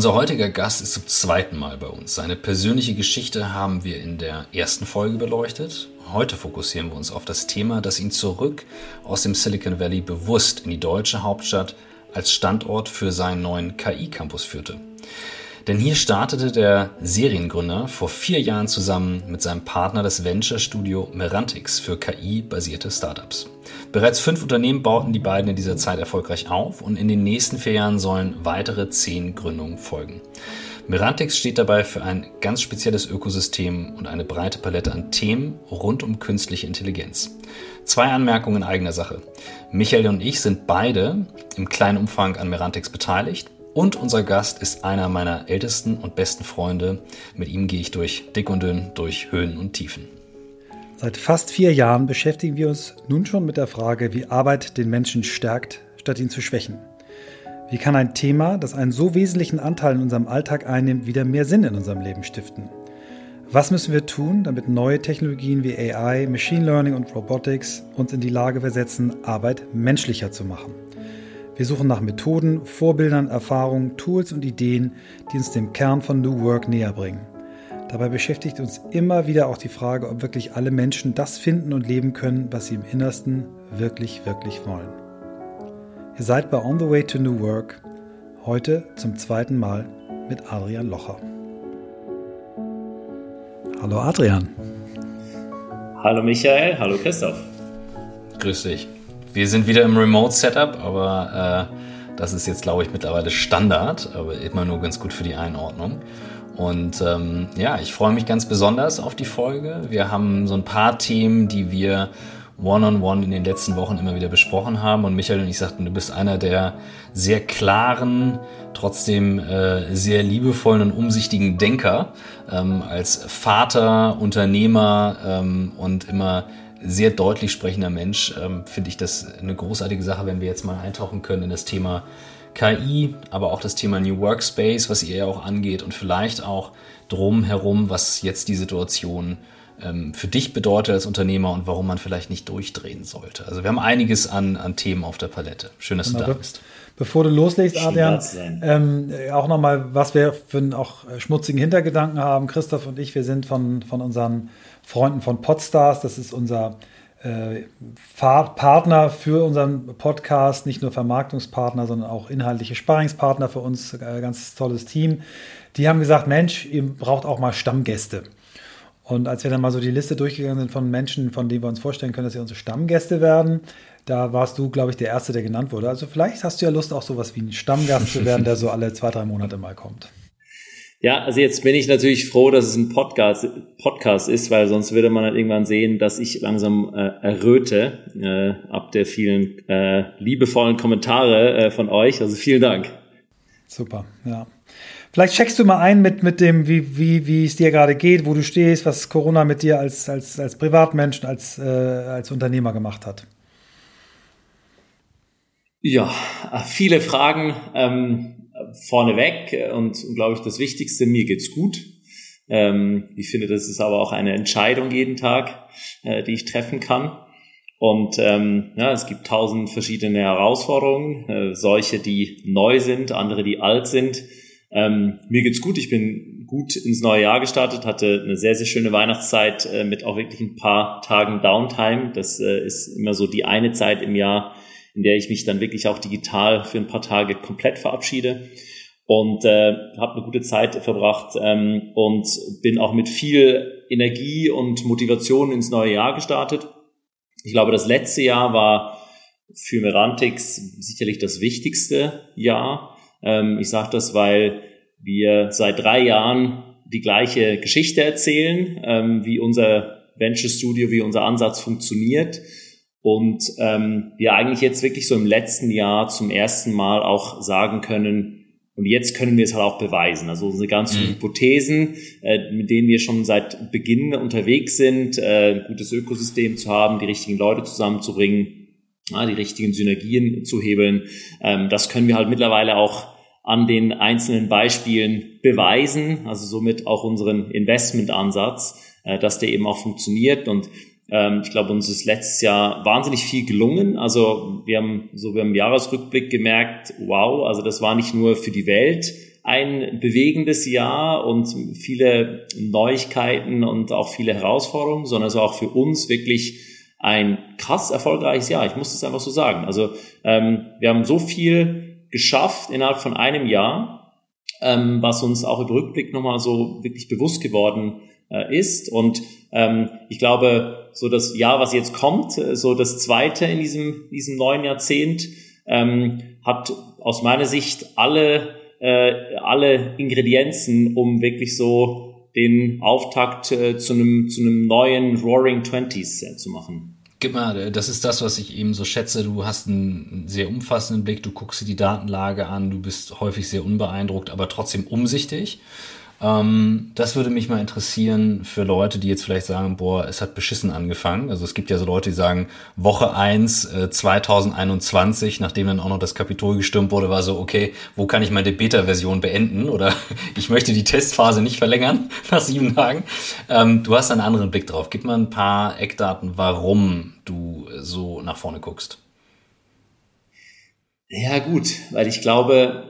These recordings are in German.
Unser heutiger Gast ist zum zweiten Mal bei uns. Seine persönliche Geschichte haben wir in der ersten Folge beleuchtet. Heute fokussieren wir uns auf das Thema, das ihn zurück aus dem Silicon Valley bewusst in die deutsche Hauptstadt als Standort für seinen neuen KI-Campus führte. Denn hier startete der Seriengründer vor vier Jahren zusammen mit seinem Partner das Venture-Studio Merantix für KI-basierte Startups. Bereits fünf Unternehmen bauten die beiden in dieser Zeit erfolgreich auf und in den nächsten vier Jahren sollen weitere zehn Gründungen folgen. Merantix steht dabei für ein ganz spezielles Ökosystem und eine breite Palette an Themen rund um künstliche Intelligenz. Zwei Anmerkungen in eigener Sache. Michael und ich sind beide im kleinen Umfang an Merantix beteiligt und unser Gast ist einer meiner ältesten und besten Freunde. Mit ihm gehe ich durch dick und dünn, durch Höhen und Tiefen. Seit fast vier Jahren beschäftigen wir uns nun schon mit der Frage, wie Arbeit den Menschen stärkt, statt ihn zu schwächen. Wie kann ein Thema, das einen so wesentlichen Anteil in unserem Alltag einnimmt, wieder mehr Sinn in unserem Leben stiften? Was müssen wir tun, damit neue Technologien wie AI, Machine Learning und Robotics uns in die Lage versetzen, Arbeit menschlicher zu machen? Wir suchen nach Methoden, Vorbildern, Erfahrungen, Tools und Ideen, die uns dem Kern von New Work näher bringen. Dabei beschäftigt uns immer wieder auch die Frage, ob wirklich alle Menschen das finden und leben können, was sie im Innersten wirklich, wirklich wollen. Ihr seid bei On the Way to New Work, heute zum zweiten Mal mit Adrian Locher. Hallo Adrian. Hallo Michael, hallo Christoph. Grüß dich. Wir sind wieder im Remote-Setup, aber äh, das ist jetzt, glaube ich, mittlerweile Standard, aber immer nur ganz gut für die Einordnung. Und ähm, ja, ich freue mich ganz besonders auf die Folge. Wir haben so ein paar Themen, die wir One-on-One -on -one in den letzten Wochen immer wieder besprochen haben. Und Michael und ich sagten, du bist einer der sehr klaren, trotzdem äh, sehr liebevollen und umsichtigen Denker. Ähm, als Vater, Unternehmer ähm, und immer sehr deutlich sprechender Mensch, ähm, finde ich das eine großartige Sache, wenn wir jetzt mal eintauchen können in das Thema KI, aber auch das Thema New Workspace, was ihr ja auch angeht und vielleicht auch drumherum, was jetzt die Situation ähm, für dich bedeutet als Unternehmer und warum man vielleicht nicht durchdrehen sollte. Also wir haben einiges an, an Themen auf der Palette. Schön, dass genau, du da bist. Bevor du loslegst, Adrian, ähm, auch nochmal, was wir für einen auch schmutzigen Hintergedanken haben. Christoph und ich, wir sind von, von unseren Freunden von Podstars. Das ist unser äh, Partner für unseren Podcast, nicht nur Vermarktungspartner, sondern auch inhaltliche Sparringspartner für uns. Äh, ganz tolles Team. Die haben gesagt, Mensch, ihr braucht auch mal Stammgäste. Und als wir dann mal so die Liste durchgegangen sind von Menschen, von denen wir uns vorstellen können, dass sie unsere Stammgäste werden, da warst du, glaube ich, der Erste, der genannt wurde. Also vielleicht hast du ja Lust, auch sowas wie ein Stammgast zu werden, der so alle zwei, drei Monate mal kommt. Ja, also jetzt bin ich natürlich froh, dass es ein Podcast, Podcast ist, weil sonst würde man dann irgendwann sehen, dass ich langsam äh, erröte äh, ab der vielen äh, liebevollen Kommentare äh, von euch. Also vielen Dank. Super, ja. Vielleicht checkst du mal ein mit, mit dem, wie, wie, wie es dir gerade geht, wo du stehst, was Corona mit dir als, als, als Privatmensch, als, äh, als Unternehmer gemacht hat. Ja, viele Fragen. Ähm, vorneweg äh, und, glaube ich das Wichtigste, mir geht's gut. Ähm, ich finde, das ist aber auch eine Entscheidung jeden Tag, äh, die ich treffen kann. Und ähm, ja, es gibt tausend verschiedene Herausforderungen, äh, solche, die neu sind, andere, die alt sind. Ähm, mir geht's gut, ich bin gut ins neue Jahr gestartet, hatte eine sehr, sehr schöne Weihnachtszeit äh, mit auch wirklich ein paar Tagen Downtime. Das äh, ist immer so die eine Zeit im Jahr, in der ich mich dann wirklich auch digital für ein paar Tage komplett verabschiede und äh, habe eine gute Zeit verbracht ähm, und bin auch mit viel Energie und Motivation ins neue Jahr gestartet. Ich glaube, das letzte Jahr war für Merantix sicherlich das wichtigste Jahr. Ähm, ich sage das, weil wir seit drei Jahren die gleiche Geschichte erzählen, ähm, wie unser Venture Studio, wie unser Ansatz funktioniert und ähm, wir eigentlich jetzt wirklich so im letzten Jahr zum ersten Mal auch sagen können, und jetzt können wir es halt auch beweisen. Also unsere ganzen mhm. Hypothesen, äh, mit denen wir schon seit Beginn unterwegs sind, äh, ein gutes Ökosystem zu haben, die richtigen Leute zusammenzubringen, ja, die richtigen Synergien zu hebeln, ähm, das können wir halt mittlerweile auch an den einzelnen Beispielen beweisen, also somit auch unseren Investmentansatz, äh, dass der eben auch funktioniert. Und ähm, ich glaube, uns ist letztes Jahr wahnsinnig viel gelungen. Also wir haben so wir haben im Jahresrückblick gemerkt, wow, also das war nicht nur für die Welt ein bewegendes Jahr und viele Neuigkeiten und auch viele Herausforderungen, sondern es war auch für uns wirklich ein krass erfolgreiches Jahr. Ich muss es einfach so sagen. Also ähm, wir haben so viel geschafft innerhalb von einem Jahr, ähm, was uns auch im Rückblick nochmal so wirklich bewusst geworden äh, ist. Und ähm, ich glaube, so das Jahr, was jetzt kommt, äh, so das zweite in diesem, diesem neuen Jahrzehnt, ähm, hat aus meiner Sicht alle, äh, alle Ingredienzen, um wirklich so den Auftakt äh, zu einem zu einem neuen Roaring Twenties äh, zu machen. Mal, das ist das, was ich eben so schätze. Du hast einen sehr umfassenden Blick, du guckst dir die Datenlage an, du bist häufig sehr unbeeindruckt, aber trotzdem umsichtig. Ähm, das würde mich mal interessieren für Leute, die jetzt vielleicht sagen, boah, es hat beschissen angefangen. Also es gibt ja so Leute, die sagen, Woche eins äh, 2021, nachdem dann auch noch das Kapitol gestürmt wurde, war so, okay, wo kann ich meine Beta-Version beenden? Oder ich möchte die Testphase nicht verlängern nach sieben Tagen. Ähm, du hast einen anderen Blick drauf. Gib mal ein paar Eckdaten, warum du so nach vorne guckst. Ja gut, weil ich glaube,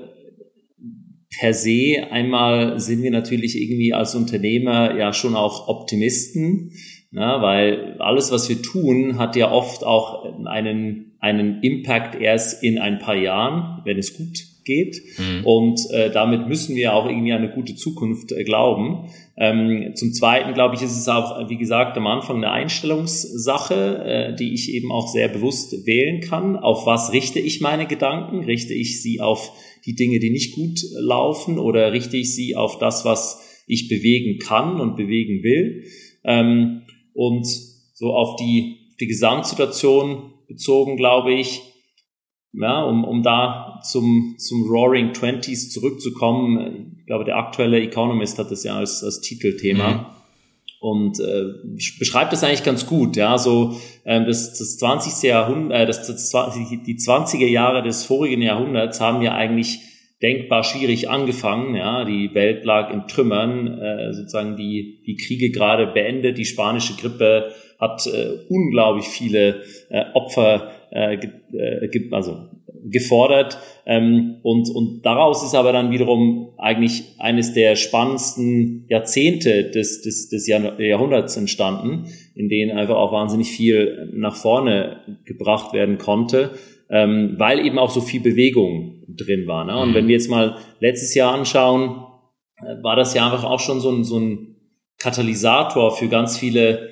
per se einmal sind wir natürlich irgendwie als Unternehmer ja schon auch Optimisten, na, weil alles, was wir tun, hat ja oft auch einen, einen Impact erst in ein paar Jahren, wenn es gut geht. Mhm. Und äh, damit müssen wir auch irgendwie eine gute Zukunft äh, glauben. Ähm, zum Zweiten, glaube ich, ist es auch, wie gesagt, am Anfang eine Einstellungssache, äh, die ich eben auch sehr bewusst wählen kann. Auf was richte ich meine Gedanken? Richte ich sie auf die Dinge, die nicht gut laufen oder richte ich sie auf das, was ich bewegen kann und bewegen will? Ähm, und so auf die, die Gesamtsituation bezogen, glaube ich, ja, um, um da zum, zum Roaring Twenties zurückzukommen, ich glaube, der aktuelle Economist hat das ja als, als Titelthema. Mhm. Und äh, beschreibt das eigentlich ganz gut, ja, so ähm, das, das 20. Jahrhundert, äh, das, das, die 20er Jahre des vorigen Jahrhunderts haben ja eigentlich denkbar schwierig angefangen, ja, die Welt lag in Trümmern, äh, sozusagen die, die Kriege gerade beendet, die spanische Grippe hat äh, unglaublich viele äh, Opfer äh, äh, also gefordert. Ähm, und, und daraus ist aber dann wiederum eigentlich eines der spannendsten Jahrzehnte des, des, des Jahrhunderts entstanden, in denen einfach auch wahnsinnig viel nach vorne gebracht werden konnte, ähm, weil eben auch so viel Bewegung drin war. Ne? Und mhm. wenn wir jetzt mal letztes Jahr anschauen, äh, war das ja einfach auch schon so ein, so ein Katalysator für ganz viele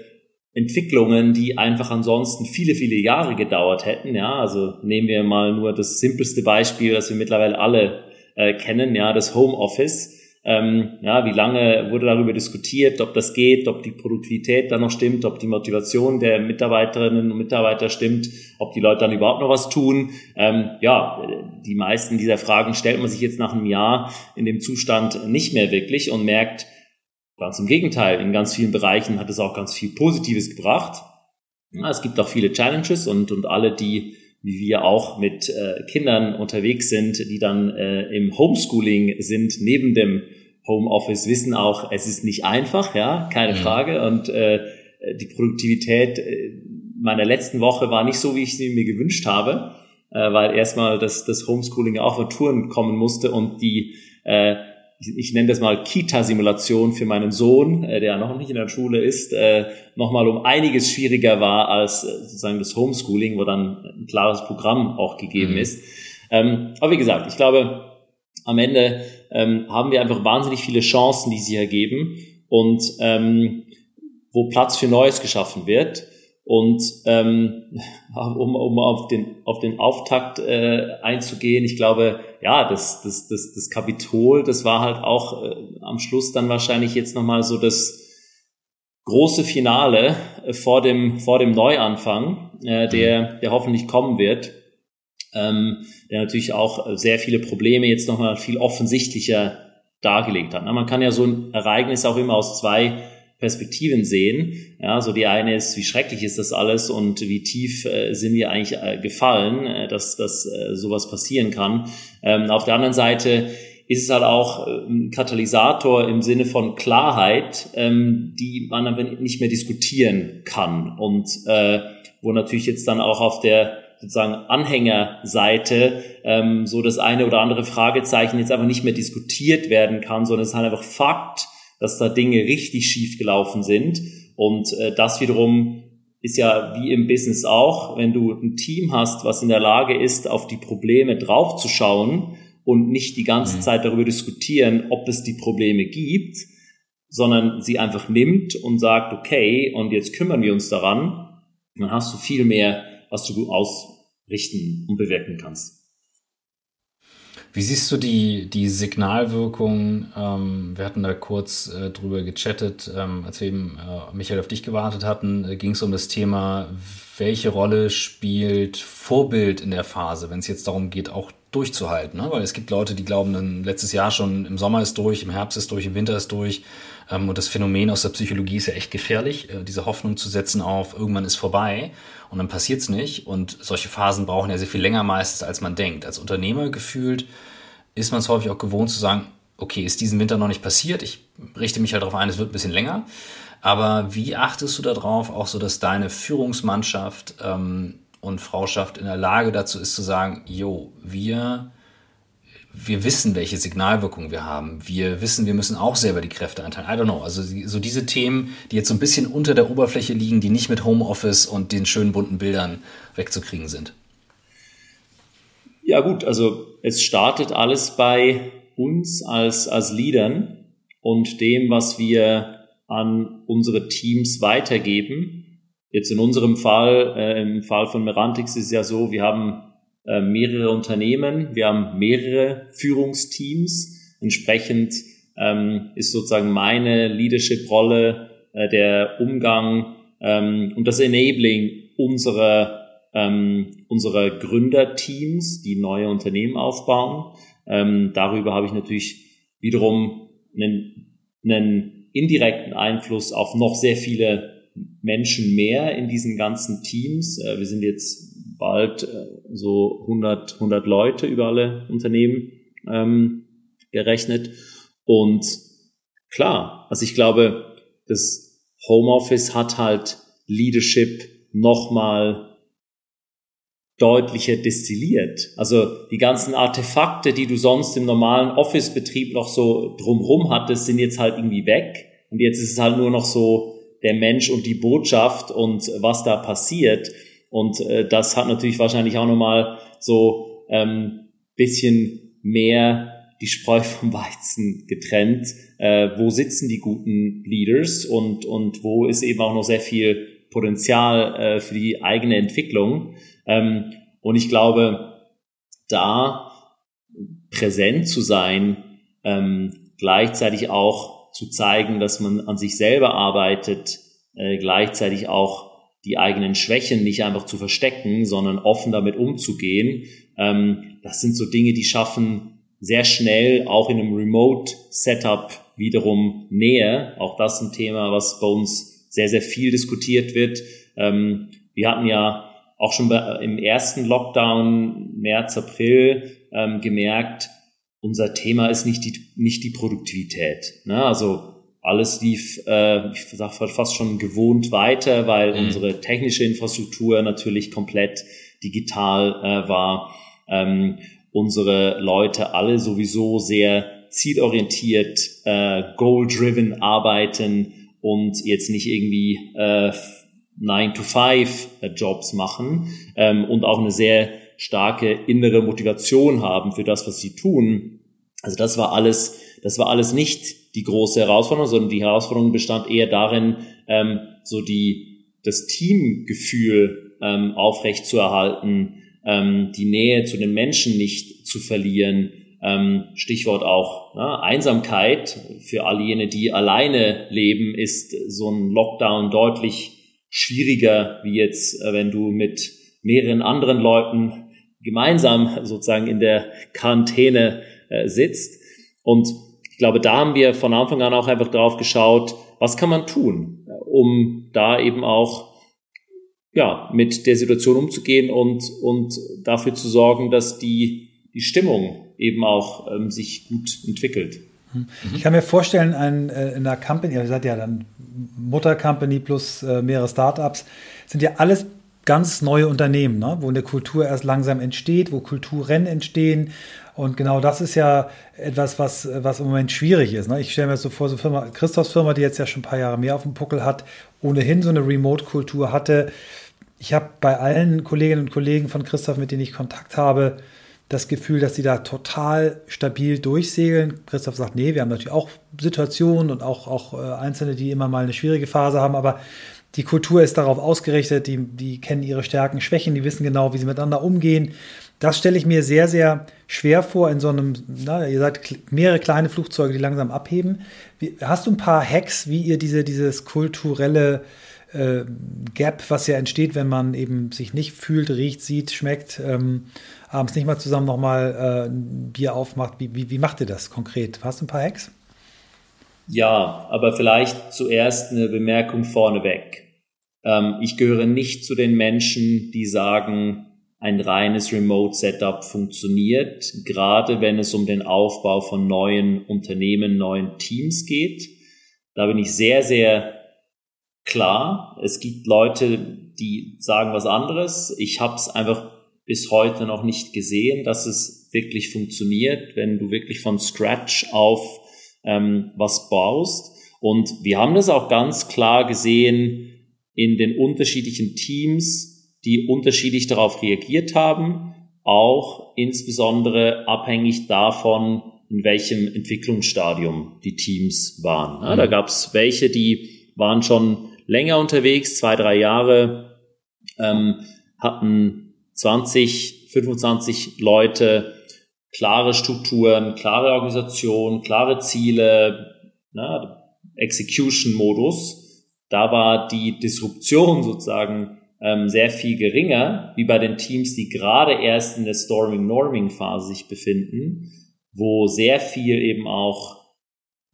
Entwicklungen, die einfach ansonsten viele, viele Jahre gedauert hätten. Ja, also nehmen wir mal nur das simpelste Beispiel, das wir mittlerweile alle äh, kennen, ja, das Homeoffice. Ähm, ja, wie lange wurde darüber diskutiert, ob das geht, ob die Produktivität da noch stimmt, ob die Motivation der Mitarbeiterinnen und Mitarbeiter stimmt, ob die Leute dann überhaupt noch was tun. Ähm, ja, die meisten dieser Fragen stellt man sich jetzt nach einem Jahr in dem Zustand nicht mehr wirklich und merkt, Ganz im Gegenteil, in ganz vielen Bereichen hat es auch ganz viel Positives gebracht. Ja, es gibt auch viele Challenges und, und alle, die wie wir auch mit äh, Kindern unterwegs sind, die dann äh, im Homeschooling sind, neben dem Homeoffice, wissen auch, es ist nicht einfach, ja, keine mhm. Frage. Und äh, die Produktivität äh, meiner letzten Woche war nicht so, wie ich sie mir gewünscht habe, äh, weil erstmal das, das Homeschooling auch auf Touren kommen musste und die äh, ich, nenne das mal Kita-Simulation für meinen Sohn, äh, der noch nicht in der Schule ist, äh, nochmal um einiges schwieriger war als äh, sozusagen das Homeschooling, wo dann ein klares Programm auch gegeben mhm. ist. Ähm, aber wie gesagt, ich glaube, am Ende ähm, haben wir einfach wahnsinnig viele Chancen, die sich ergeben und ähm, wo Platz für Neues geschaffen wird. Und ähm, um, um auf, den, auf den Auftakt äh, einzugehen, ich glaube, ja, das, das, das, das Kapitol, das war halt auch äh, am Schluss dann wahrscheinlich jetzt nochmal so das große Finale äh, vor, dem, vor dem Neuanfang, äh, der, der hoffentlich kommen wird, ähm, der natürlich auch sehr viele Probleme jetzt nochmal viel offensichtlicher dargelegt hat. Na, man kann ja so ein Ereignis auch immer aus zwei Perspektiven sehen. Ja, so die eine ist, wie schrecklich ist das alles und wie tief äh, sind wir eigentlich äh, gefallen, äh, dass, dass äh, sowas passieren kann. Ähm, auf der anderen Seite ist es halt auch äh, ein Katalysator im Sinne von Klarheit, ähm, die man aber nicht mehr diskutieren kann und äh, wo natürlich jetzt dann auch auf der sozusagen Anhängerseite ähm, so das eine oder andere Fragezeichen jetzt einfach nicht mehr diskutiert werden kann, sondern es ist halt einfach Fakt, dass da Dinge richtig schief gelaufen sind. Und äh, das wiederum ist ja wie im Business auch, wenn du ein Team hast, was in der Lage ist, auf die Probleme draufzuschauen und nicht die ganze mhm. Zeit darüber diskutieren, ob es die Probleme gibt, sondern sie einfach nimmt und sagt, okay, und jetzt kümmern wir uns daran, dann hast du viel mehr, was du ausrichten und bewirken kannst. Wie siehst du die, die Signalwirkung? Ähm, wir hatten da kurz äh, drüber gechattet, ähm, als wir eben äh, Michael auf dich gewartet hatten, äh, ging es um das Thema, welche Rolle spielt Vorbild in der Phase, wenn es jetzt darum geht, auch durchzuhalten. Ne? Weil es gibt Leute, die glauben, dann letztes Jahr schon im Sommer ist durch, im Herbst ist durch, im Winter ist durch. Ähm, und das Phänomen aus der Psychologie ist ja echt gefährlich, äh, diese Hoffnung zu setzen auf, irgendwann ist vorbei und dann passiert's nicht. Und solche Phasen brauchen ja sehr viel länger meistens, als man denkt. Als Unternehmer gefühlt ist man es häufig auch gewohnt zu sagen, okay, ist diesen Winter noch nicht passiert, ich richte mich halt darauf ein, es wird ein bisschen länger. Aber wie achtest du darauf, auch so, dass deine Führungsmannschaft ähm, und Frauschaft in der Lage dazu ist zu sagen, jo, wir wir wissen, welche Signalwirkung wir haben. Wir wissen, wir müssen auch selber die Kräfte einteilen. I don't know. Also so diese Themen, die jetzt so ein bisschen unter der Oberfläche liegen, die nicht mit Homeoffice und den schönen bunten Bildern wegzukriegen sind. Ja gut, also es startet alles bei uns als, als Leadern und dem, was wir an unsere Teams weitergeben. Jetzt in unserem Fall, äh, im Fall von Merantix ist es ja so, wir haben äh, mehrere Unternehmen, wir haben mehrere Führungsteams. Entsprechend ähm, ist sozusagen meine Leadership-Rolle äh, der Umgang ähm, und das Enabling unserer, ähm, unserer Gründerteams, die neue Unternehmen aufbauen. Ähm, darüber habe ich natürlich wiederum einen, einen indirekten Einfluss auf noch sehr viele Menschen mehr in diesen ganzen Teams. Äh, wir sind jetzt bald äh, so 100, 100 Leute über alle Unternehmen ähm, gerechnet. Und klar, also ich glaube, das Homeoffice hat halt Leadership nochmal deutlicher destilliert. Also die ganzen Artefakte, die du sonst im normalen Office-Betrieb noch so drumrum hattest, sind jetzt halt irgendwie weg. Und jetzt ist es halt nur noch so der Mensch und die Botschaft und was da passiert. Und äh, das hat natürlich wahrscheinlich auch nochmal so ähm, bisschen mehr die Spreu vom Weizen getrennt. Äh, wo sitzen die guten Leaders und, und wo ist eben auch noch sehr viel Potenzial äh, für die eigene Entwicklung. Ähm, und ich glaube, da präsent zu sein, ähm, gleichzeitig auch zu zeigen, dass man an sich selber arbeitet, äh, gleichzeitig auch die eigenen Schwächen nicht einfach zu verstecken, sondern offen damit umzugehen. Ähm, das sind so Dinge, die schaffen sehr schnell auch in einem Remote-Setup wiederum Nähe. Auch das ein Thema, was bei uns sehr, sehr viel diskutiert wird. Ähm, wir hatten ja auch schon im ersten Lockdown, März, April, ähm, gemerkt, unser Thema ist nicht die, nicht die Produktivität. Ne? Also alles lief, äh, ich sag fast schon gewohnt weiter, weil mhm. unsere technische Infrastruktur natürlich komplett digital äh, war. Ähm, unsere Leute alle sowieso sehr zielorientiert, äh, goal-driven arbeiten und jetzt nicht irgendwie äh, 9-to-5-Jobs machen ähm, und auch eine sehr starke innere Motivation haben für das, was sie tun. Also das war alles, das war alles nicht die große Herausforderung, sondern die Herausforderung bestand eher darin, ähm, so die, das Teamgefühl ähm, aufrecht zu erhalten, ähm, die Nähe zu den Menschen nicht zu verlieren. Ähm, Stichwort auch ne, Einsamkeit. Für all jene, die alleine leben, ist so ein Lockdown deutlich schwieriger, wie jetzt, äh, wenn du mit mehreren anderen Leuten gemeinsam sozusagen in der Quarantäne äh, sitzt. Und ich glaube, da haben wir von Anfang an auch einfach drauf geschaut, was kann man tun, um da eben auch ja, mit der Situation umzugehen und, und dafür zu sorgen, dass die, die Stimmung eben auch ähm, sich gut entwickelt. Mhm. Ich kann mir vorstellen, ein, äh, in einer Company, ihr seid ja dann Mutter-Company plus äh, mehrere Startups, sind ja alles ganz neue Unternehmen, ne? wo eine Kultur erst langsam entsteht, wo Kulturen entstehen. Und genau das ist ja etwas, was, was im Moment schwierig ist. Ne? Ich stelle mir so vor, so Firma, Christophs Firma, die jetzt ja schon ein paar Jahre mehr auf dem Puckel hat, ohnehin so eine Remote-Kultur hatte. Ich habe bei allen Kolleginnen und Kollegen von Christoph, mit denen ich Kontakt habe, das Gefühl, dass sie da total stabil durchsegeln. Christoph sagt, nee, wir haben natürlich auch Situationen und auch, auch äh, Einzelne, die immer mal eine schwierige Phase haben, aber die Kultur ist darauf ausgerichtet, die, die kennen ihre Stärken, Schwächen, die wissen genau, wie sie miteinander umgehen. Das stelle ich mir sehr, sehr schwer vor in so einem, na, ihr sagt mehrere kleine Flugzeuge, die langsam abheben. Wie, hast du ein paar Hacks, wie ihr diese, dieses kulturelle äh, Gap, was ja entsteht, wenn man eben sich nicht fühlt, riecht, sieht, schmeckt, ähm, abends nicht mal zusammen nochmal äh, ein Bier aufmacht. Wie, wie, wie macht ihr das konkret? Hast du ein paar Hacks? Ja, aber vielleicht zuerst eine Bemerkung vorneweg. Ähm, ich gehöre nicht zu den Menschen, die sagen, ein reines Remote-Setup funktioniert, gerade wenn es um den Aufbau von neuen Unternehmen, neuen Teams geht. Da bin ich sehr, sehr klar. Es gibt Leute, die sagen was anderes. Ich habe es einfach bis heute noch nicht gesehen, dass es wirklich funktioniert, wenn du wirklich von Scratch auf ähm, was baust. Und wir haben das auch ganz klar gesehen in den unterschiedlichen Teams, die unterschiedlich darauf reagiert haben, auch insbesondere abhängig davon, in welchem Entwicklungsstadium die Teams waren. Ja, da mhm. gab es welche, die waren schon länger unterwegs, zwei, drei Jahre, ähm, hatten 20, 25 Leute, klare Strukturen, klare Organisation, klare Ziele, na, Execution-Modus. Da war die Disruption sozusagen ähm, sehr viel geringer, wie bei den Teams, die gerade erst in der Storming-Norming-Phase sich befinden, wo sehr viel eben auch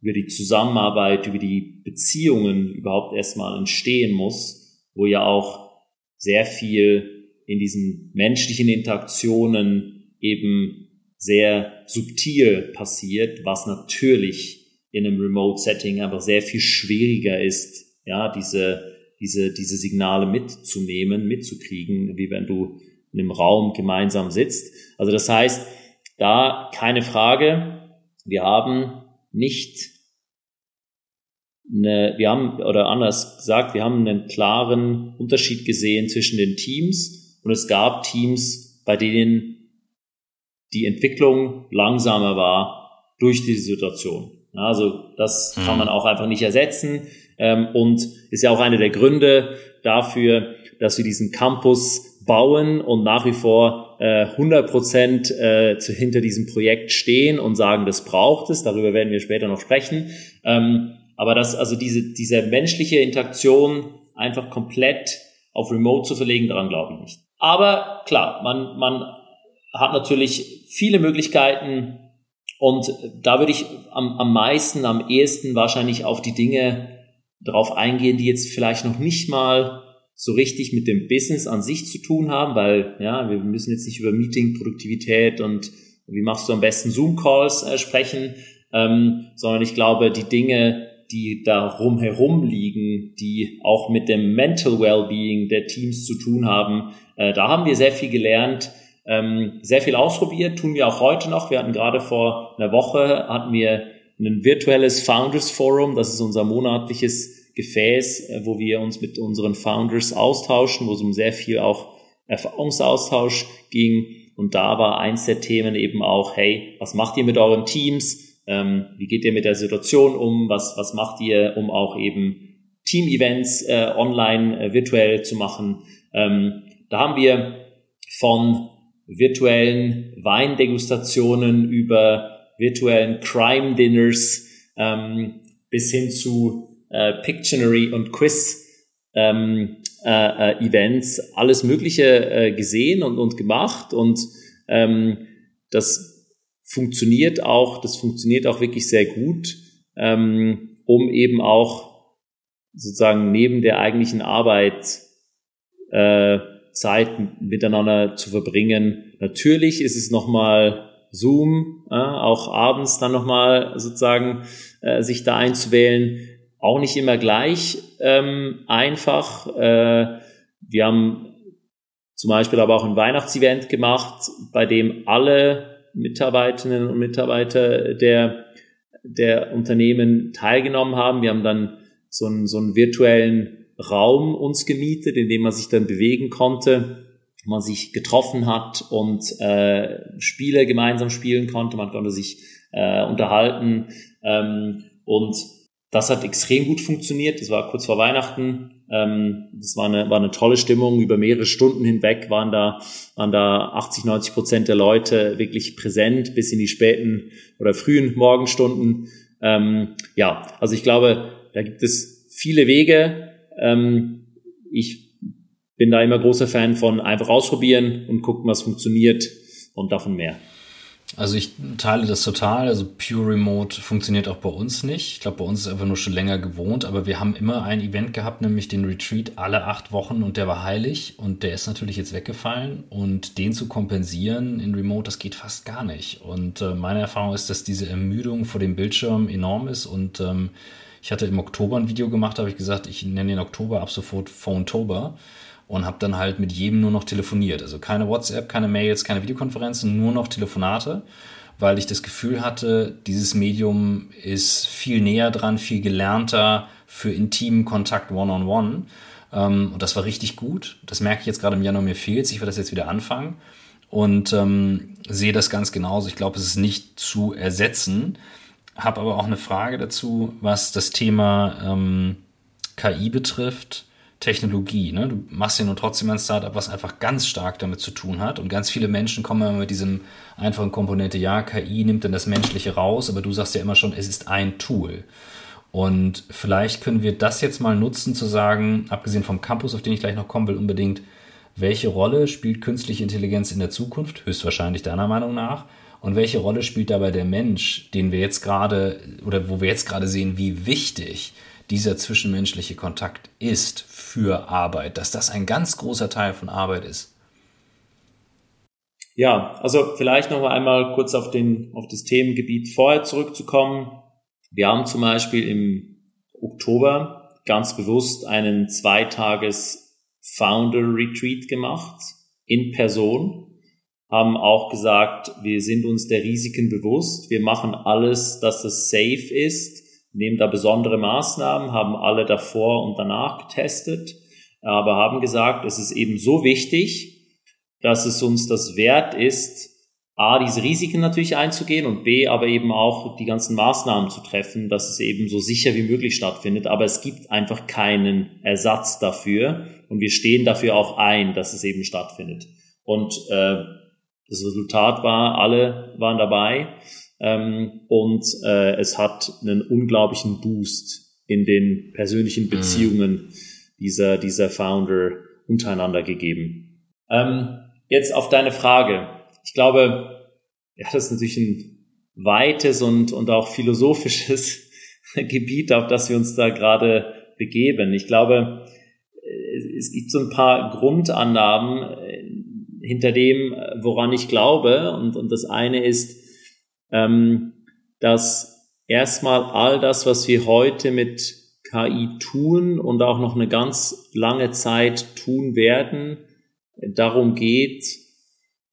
über die Zusammenarbeit, über die Beziehungen überhaupt erstmal entstehen muss, wo ja auch sehr viel in diesen menschlichen Interaktionen eben sehr subtil passiert, was natürlich in einem Remote-Setting aber sehr viel schwieriger ist, ja, diese, diese, diese Signale mitzunehmen, mitzukriegen, wie wenn du in einem Raum gemeinsam sitzt. Also das heißt, da keine Frage, wir haben nicht eine, wir haben, oder anders gesagt, wir haben einen klaren Unterschied gesehen zwischen den Teams und es gab Teams, bei denen die Entwicklung langsamer war durch diese Situation. Also das kann mhm. man auch einfach nicht ersetzen ähm, und ist ja auch einer der Gründe dafür, dass wir diesen Campus bauen und nach wie vor äh, 100 Prozent äh, hinter diesem Projekt stehen und sagen, das braucht es. Darüber werden wir später noch sprechen. Ähm, aber das, also diese, diese menschliche Interaktion einfach komplett auf Remote zu verlegen, daran glaube ich nicht. Aber klar, man, man hat natürlich viele Möglichkeiten und da würde ich am, am meisten, am ehesten wahrscheinlich auf die Dinge drauf eingehen, die jetzt vielleicht noch nicht mal so richtig mit dem Business an sich zu tun haben, weil ja, wir müssen jetzt nicht über Meeting, Produktivität und wie machst du am besten Zoom-Calls äh, sprechen, ähm, sondern ich glaube, die Dinge, die darum herum liegen, die auch mit dem Mental Wellbeing der Teams zu tun haben, äh, da haben wir sehr viel gelernt, ähm, sehr viel ausprobiert, tun wir auch heute noch. Wir hatten gerade vor einer Woche hatten wir ein virtuelles Founders Forum, das ist unser monatliches Gefäß, äh, wo wir uns mit unseren Founders austauschen, wo es um sehr viel auch Erfahrungsaustausch ging. Und da war eins der Themen eben auch, hey, was macht ihr mit euren Teams? Ähm, wie geht ihr mit der Situation um? Was, was macht ihr, um auch eben Team-Events äh, online äh, virtuell zu machen? Ähm, da haben wir von virtuellen Weindegustationen über virtuellen Crime Dinners ähm, bis hin zu äh, Pictionary und Quiz ähm, äh, äh, Events, alles Mögliche äh, gesehen und, und gemacht und ähm, das funktioniert auch, das funktioniert auch wirklich sehr gut, ähm, um eben auch sozusagen neben der eigentlichen Arbeit äh, Zeit miteinander zu verbringen. Natürlich ist es nochmal Zoom, äh, auch abends dann nochmal sozusagen äh, sich da einzuwählen. Auch nicht immer gleich ähm, einfach. Äh, wir haben zum Beispiel aber auch ein Weihnachtsevent gemacht, bei dem alle Mitarbeiterinnen und Mitarbeiter der, der Unternehmen teilgenommen haben. Wir haben dann so einen, so einen virtuellen Raum uns gemietet, in dem man sich dann bewegen konnte, man sich getroffen hat und äh, Spiele gemeinsam spielen konnte, man konnte sich äh, unterhalten ähm, und das hat extrem gut funktioniert. Das war kurz vor Weihnachten. Ähm, das war eine, war eine tolle Stimmung. Über mehrere Stunden hinweg waren da, waren da 80, 90 Prozent der Leute wirklich präsent bis in die späten oder frühen Morgenstunden. Ähm, ja, also ich glaube, da gibt es viele Wege. Ähm, ich bin da immer großer Fan von einfach ausprobieren und gucken, was funktioniert und davon mehr. Also ich teile das total. Also Pure Remote funktioniert auch bei uns nicht. Ich glaube, bei uns ist einfach nur schon länger gewohnt, aber wir haben immer ein Event gehabt, nämlich den Retreat alle acht Wochen und der war heilig und der ist natürlich jetzt weggefallen und den zu kompensieren in Remote, das geht fast gar nicht. Und äh, meine Erfahrung ist, dass diese Ermüdung vor dem Bildschirm enorm ist und ähm, ich hatte im Oktober ein Video gemacht, habe ich gesagt, ich nenne den Oktober ab sofort Phone-Tober und habe dann halt mit jedem nur noch telefoniert. Also keine WhatsApp, keine Mails, keine Videokonferenzen, nur noch Telefonate, weil ich das Gefühl hatte, dieses Medium ist viel näher dran, viel gelernter für intimen Kontakt one-on-one. Ähm, und das war richtig gut. Das merke ich jetzt gerade im Januar, mir fehlt Ich werde das jetzt wieder anfangen und ähm, sehe das ganz genauso. Ich glaube, es ist nicht zu ersetzen. Habe aber auch eine Frage dazu, was das Thema ähm, KI betrifft Technologie. Ne? Du machst ja nur trotzdem ein Startup, was einfach ganz stark damit zu tun hat. Und ganz viele Menschen kommen immer mit diesem einfachen Komponente, ja, KI nimmt dann das Menschliche raus, aber du sagst ja immer schon, es ist ein Tool. Und vielleicht können wir das jetzt mal nutzen, zu sagen, abgesehen vom Campus, auf den ich gleich noch kommen will, unbedingt, welche Rolle spielt künstliche Intelligenz in der Zukunft? Höchstwahrscheinlich deiner Meinung nach. Und welche Rolle spielt dabei der Mensch, den wir jetzt gerade oder wo wir jetzt gerade sehen, wie wichtig dieser zwischenmenschliche Kontakt ist für Arbeit, dass das ein ganz großer Teil von Arbeit ist. Ja, also vielleicht noch einmal kurz auf, den, auf das Themengebiet vorher zurückzukommen. Wir haben zum Beispiel im Oktober ganz bewusst einen Zweitages Founder Retreat gemacht in Person, haben auch gesagt, wir sind uns der Risiken bewusst, wir machen alles, dass es safe ist, nehmen da besondere Maßnahmen, haben alle davor und danach getestet, aber haben gesagt, es ist eben so wichtig, dass es uns das wert ist, A, diese Risiken natürlich einzugehen und B, aber eben auch die ganzen Maßnahmen zu treffen, dass es eben so sicher wie möglich stattfindet. Aber es gibt einfach keinen Ersatz dafür und wir stehen dafür auch ein, dass es eben stattfindet. Und äh, das Resultat war, alle waren dabei ähm, und äh, es hat einen unglaublichen Boost in den persönlichen mhm. Beziehungen mhm. dieser, dieser Founder untereinander gegeben. Ähm, jetzt auf deine Frage. Ich glaube, ja, das ist natürlich ein weites und, und auch philosophisches Gebiet, auf das wir uns da gerade begeben. Ich glaube, es gibt so ein paar Grundannahmen äh, hinter dem, woran ich glaube. Und, und das eine ist, ähm, dass erstmal all das, was wir heute mit KI tun und auch noch eine ganz lange Zeit tun werden, darum geht,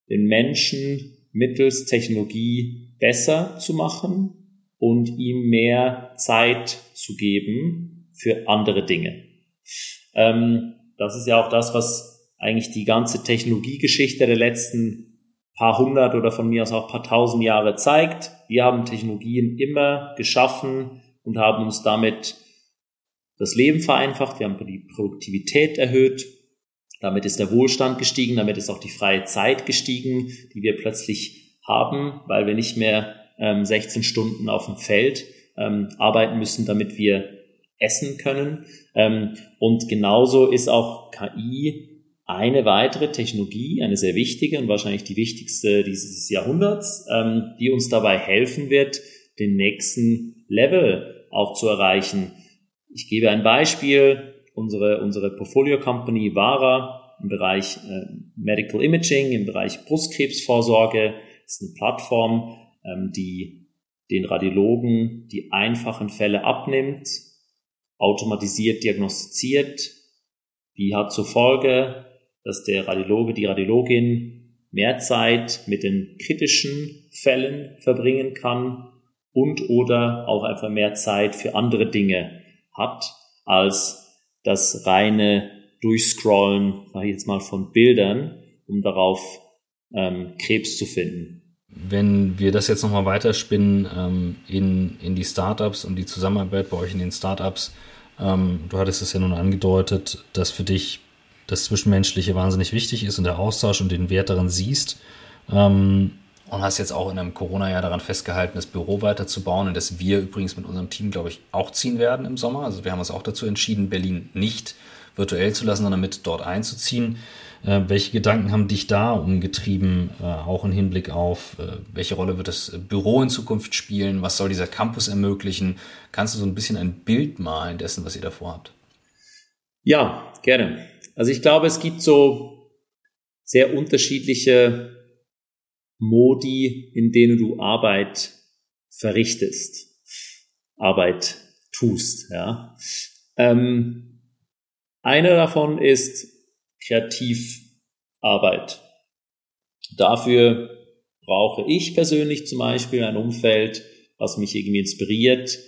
den Menschen mittels Technologie besser zu machen und ihm mehr Zeit zu geben für andere Dinge. Ähm, das ist ja auch das, was eigentlich die ganze Technologiegeschichte der letzten paar hundert oder von mir aus auch paar tausend Jahre zeigt. Wir haben Technologien immer geschaffen und haben uns damit das Leben vereinfacht. Wir haben die Produktivität erhöht. Damit ist der Wohlstand gestiegen. Damit ist auch die freie Zeit gestiegen, die wir plötzlich haben, weil wir nicht mehr ähm, 16 Stunden auf dem Feld ähm, arbeiten müssen, damit wir essen können. Ähm, und genauso ist auch KI eine weitere Technologie, eine sehr wichtige und wahrscheinlich die wichtigste dieses Jahrhunderts, ähm, die uns dabei helfen wird, den nächsten Level auch zu erreichen. Ich gebe ein Beispiel. Unsere, unsere Portfolio Company Vara im Bereich äh, Medical Imaging, im Bereich Brustkrebsvorsorge ist eine Plattform, ähm, die den Radiologen die einfachen Fälle abnimmt, automatisiert diagnostiziert. Die hat zur Folge, dass der Radiologe, die Radiologin mehr Zeit mit den kritischen Fällen verbringen kann und oder auch einfach mehr Zeit für andere Dinge hat als das reine Durchscrollen, sage ich jetzt mal, von Bildern, um darauf ähm, Krebs zu finden. Wenn wir das jetzt nochmal weiterspinnen ähm, in, in die Startups und die Zusammenarbeit bei euch in den Startups, ähm, du hattest es ja nun angedeutet, dass für dich das Zwischenmenschliche wahnsinnig wichtig ist und der Austausch und den Wert darin siehst. Ähm, und hast jetzt auch in einem Corona-Jahr daran festgehalten, das Büro weiterzubauen und dass wir übrigens mit unserem Team, glaube ich, auch ziehen werden im Sommer. Also wir haben uns auch dazu entschieden, Berlin nicht virtuell zu lassen, sondern mit dort einzuziehen. Äh, welche Gedanken haben dich da umgetrieben, äh, auch im Hinblick auf, äh, welche Rolle wird das Büro in Zukunft spielen? Was soll dieser Campus ermöglichen? Kannst du so ein bisschen ein Bild malen dessen, was ihr davor habt? Ja, gerne. Also ich glaube, es gibt so sehr unterschiedliche Modi, in denen du Arbeit verrichtest, Arbeit tust. Ja. Ähm, einer davon ist Kreativarbeit. Dafür brauche ich persönlich zum Beispiel ein Umfeld, was mich irgendwie inspiriert,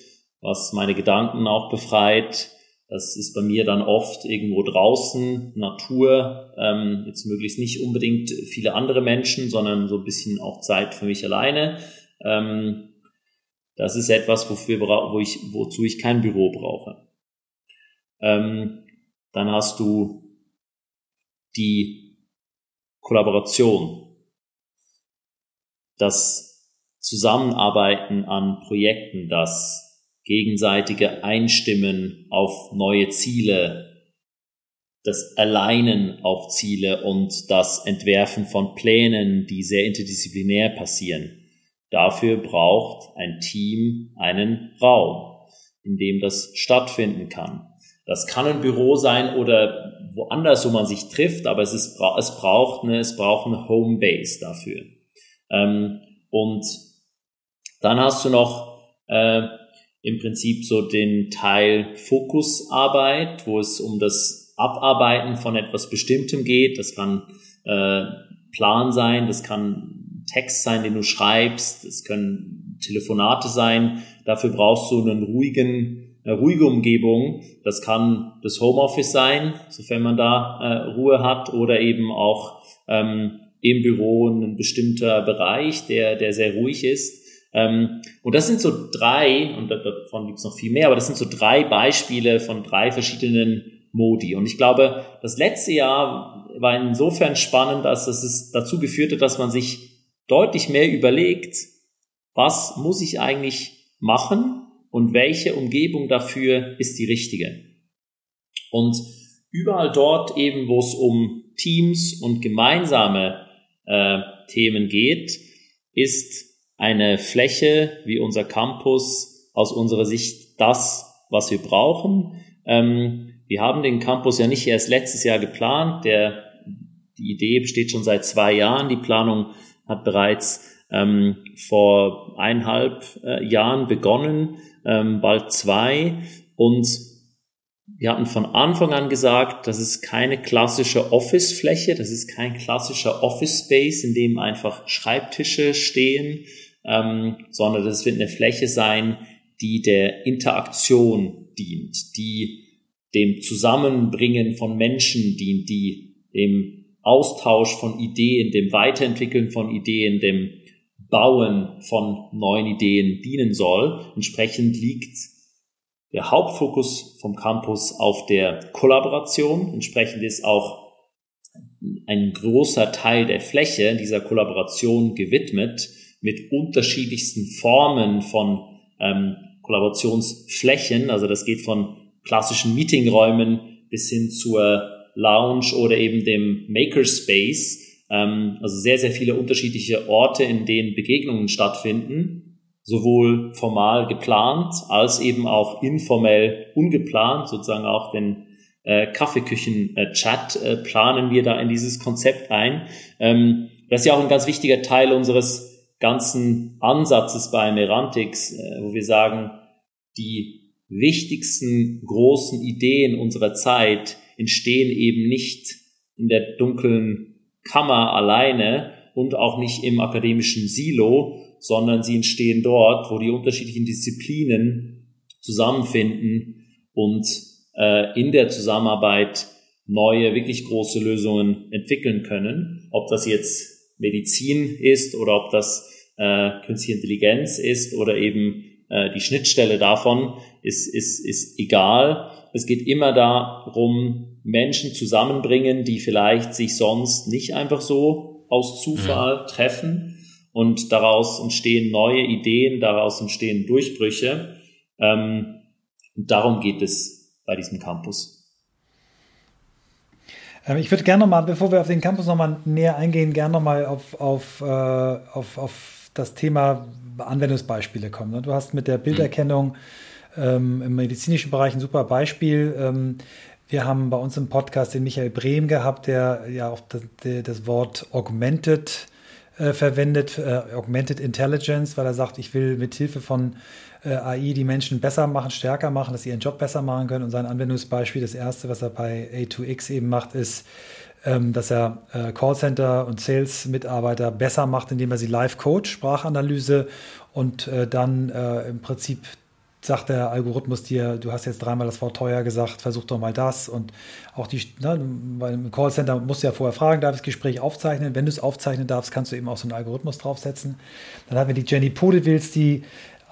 was meine Gedanken auch befreit. Das ist bei mir dann oft irgendwo draußen, Natur, ähm, jetzt möglichst nicht unbedingt viele andere Menschen, sondern so ein bisschen auch Zeit für mich alleine. Ähm, das ist etwas, wofür, wo ich, wozu ich kein Büro brauche. Ähm, dann hast du die Kollaboration, das Zusammenarbeiten an Projekten, das gegenseitige Einstimmen auf neue Ziele, das Alleinen auf Ziele und das Entwerfen von Plänen, die sehr interdisziplinär passieren. Dafür braucht ein Team einen Raum, in dem das stattfinden kann. Das kann ein Büro sein oder woanders, wo man sich trifft, aber es, ist, es, braucht, eine, es braucht eine Homebase dafür. Ähm, und dann hast du noch äh, im Prinzip so den Teil Fokusarbeit, wo es um das Abarbeiten von etwas Bestimmtem geht. Das kann äh, Plan sein, das kann Text sein, den du schreibst, das können Telefonate sein. Dafür brauchst du einen ruhigen eine ruhige Umgebung. Das kann das Homeoffice sein, sofern man da äh, Ruhe hat, oder eben auch ähm, im Büro ein bestimmter Bereich, der, der sehr ruhig ist. Ähm, und das sind so drei, und davon gibt es noch viel mehr, aber das sind so drei Beispiele von drei verschiedenen Modi. Und ich glaube, das letzte Jahr war insofern spannend, dass es dazu geführt hat, dass man sich deutlich mehr überlegt, was muss ich eigentlich machen, und welche Umgebung dafür ist die richtige. Und überall dort eben, wo es um Teams und gemeinsame äh, Themen geht, ist eine Fläche wie unser Campus aus unserer Sicht das, was wir brauchen. Ähm, wir haben den Campus ja nicht erst letztes Jahr geplant. Der, die Idee besteht schon seit zwei Jahren. Die Planung hat bereits ähm, vor eineinhalb äh, Jahren begonnen ähm, bald zwei. Und wir hatten von Anfang an gesagt, das ist keine klassische Office-Fläche, das ist kein klassischer Office-Space, in dem einfach Schreibtische stehen, ähm, sondern das wird eine Fläche sein, die der Interaktion dient, die dem Zusammenbringen von Menschen dient, die dem Austausch von Ideen, dem Weiterentwickeln von Ideen, dem Bauen von neuen Ideen dienen soll. Entsprechend liegt der Hauptfokus vom Campus auf der Kollaboration. Entsprechend ist auch ein großer Teil der Fläche dieser Kollaboration gewidmet mit unterschiedlichsten Formen von ähm, Kollaborationsflächen. Also das geht von klassischen Meetingräumen bis hin zur Lounge oder eben dem Makerspace ähm, also sehr, sehr viele unterschiedliche Orte, in denen Begegnungen stattfinden, sowohl formal geplant als eben auch informell ungeplant, sozusagen auch den äh, Kaffeeküchen-Chat äh, planen wir da in dieses Konzept ein. Ähm, das ist ja auch ein ganz wichtiger Teil unseres ganzen Ansatzes bei Merantix, äh, wo wir sagen, die wichtigsten großen Ideen unserer Zeit entstehen eben nicht in der dunklen Kammer alleine und auch nicht im akademischen Silo, sondern sie entstehen dort, wo die unterschiedlichen Disziplinen zusammenfinden und äh, in der Zusammenarbeit neue, wirklich große Lösungen entwickeln können. Ob das jetzt Medizin ist oder ob das äh, künstliche Intelligenz ist oder eben äh, die Schnittstelle davon, ist, ist, ist egal. Es geht immer darum, Menschen zusammenbringen, die vielleicht sich sonst nicht einfach so aus Zufall mhm. treffen und daraus entstehen neue Ideen, daraus entstehen Durchbrüche. Ähm, und darum geht es bei diesem Campus. Ähm, ich würde gerne nochmal, bevor wir auf den Campus nochmal näher eingehen, gerne nochmal auf, auf, äh, auf, auf das Thema Anwendungsbeispiele kommen. Ne? Du hast mit der Bilderkennung ähm, im medizinischen Bereich ein super Beispiel. Ähm, wir haben bei uns im Podcast den Michael Brehm gehabt, der ja auch das, das Wort Augmented äh, verwendet, äh, Augmented Intelligence, weil er sagt, ich will mit Hilfe von äh, AI die Menschen besser machen, stärker machen, dass sie ihren Job besser machen können. Und sein Anwendungsbeispiel, das erste, was er bei A2X eben macht, ist, dass er äh, Callcenter und Sales-Mitarbeiter besser macht, indem er sie live coach, Sprachanalyse und äh, dann äh, im Prinzip sagt der Algorithmus dir, du hast jetzt dreimal das Wort teuer gesagt, versuch doch mal das. Und auch die, ne, weil im Callcenter musst du ja vorher fragen, darf ich das Gespräch aufzeichnen? Wenn du es aufzeichnen darfst, kannst du eben auch so einen Algorithmus draufsetzen. Dann haben wir die Jenny Podewils, die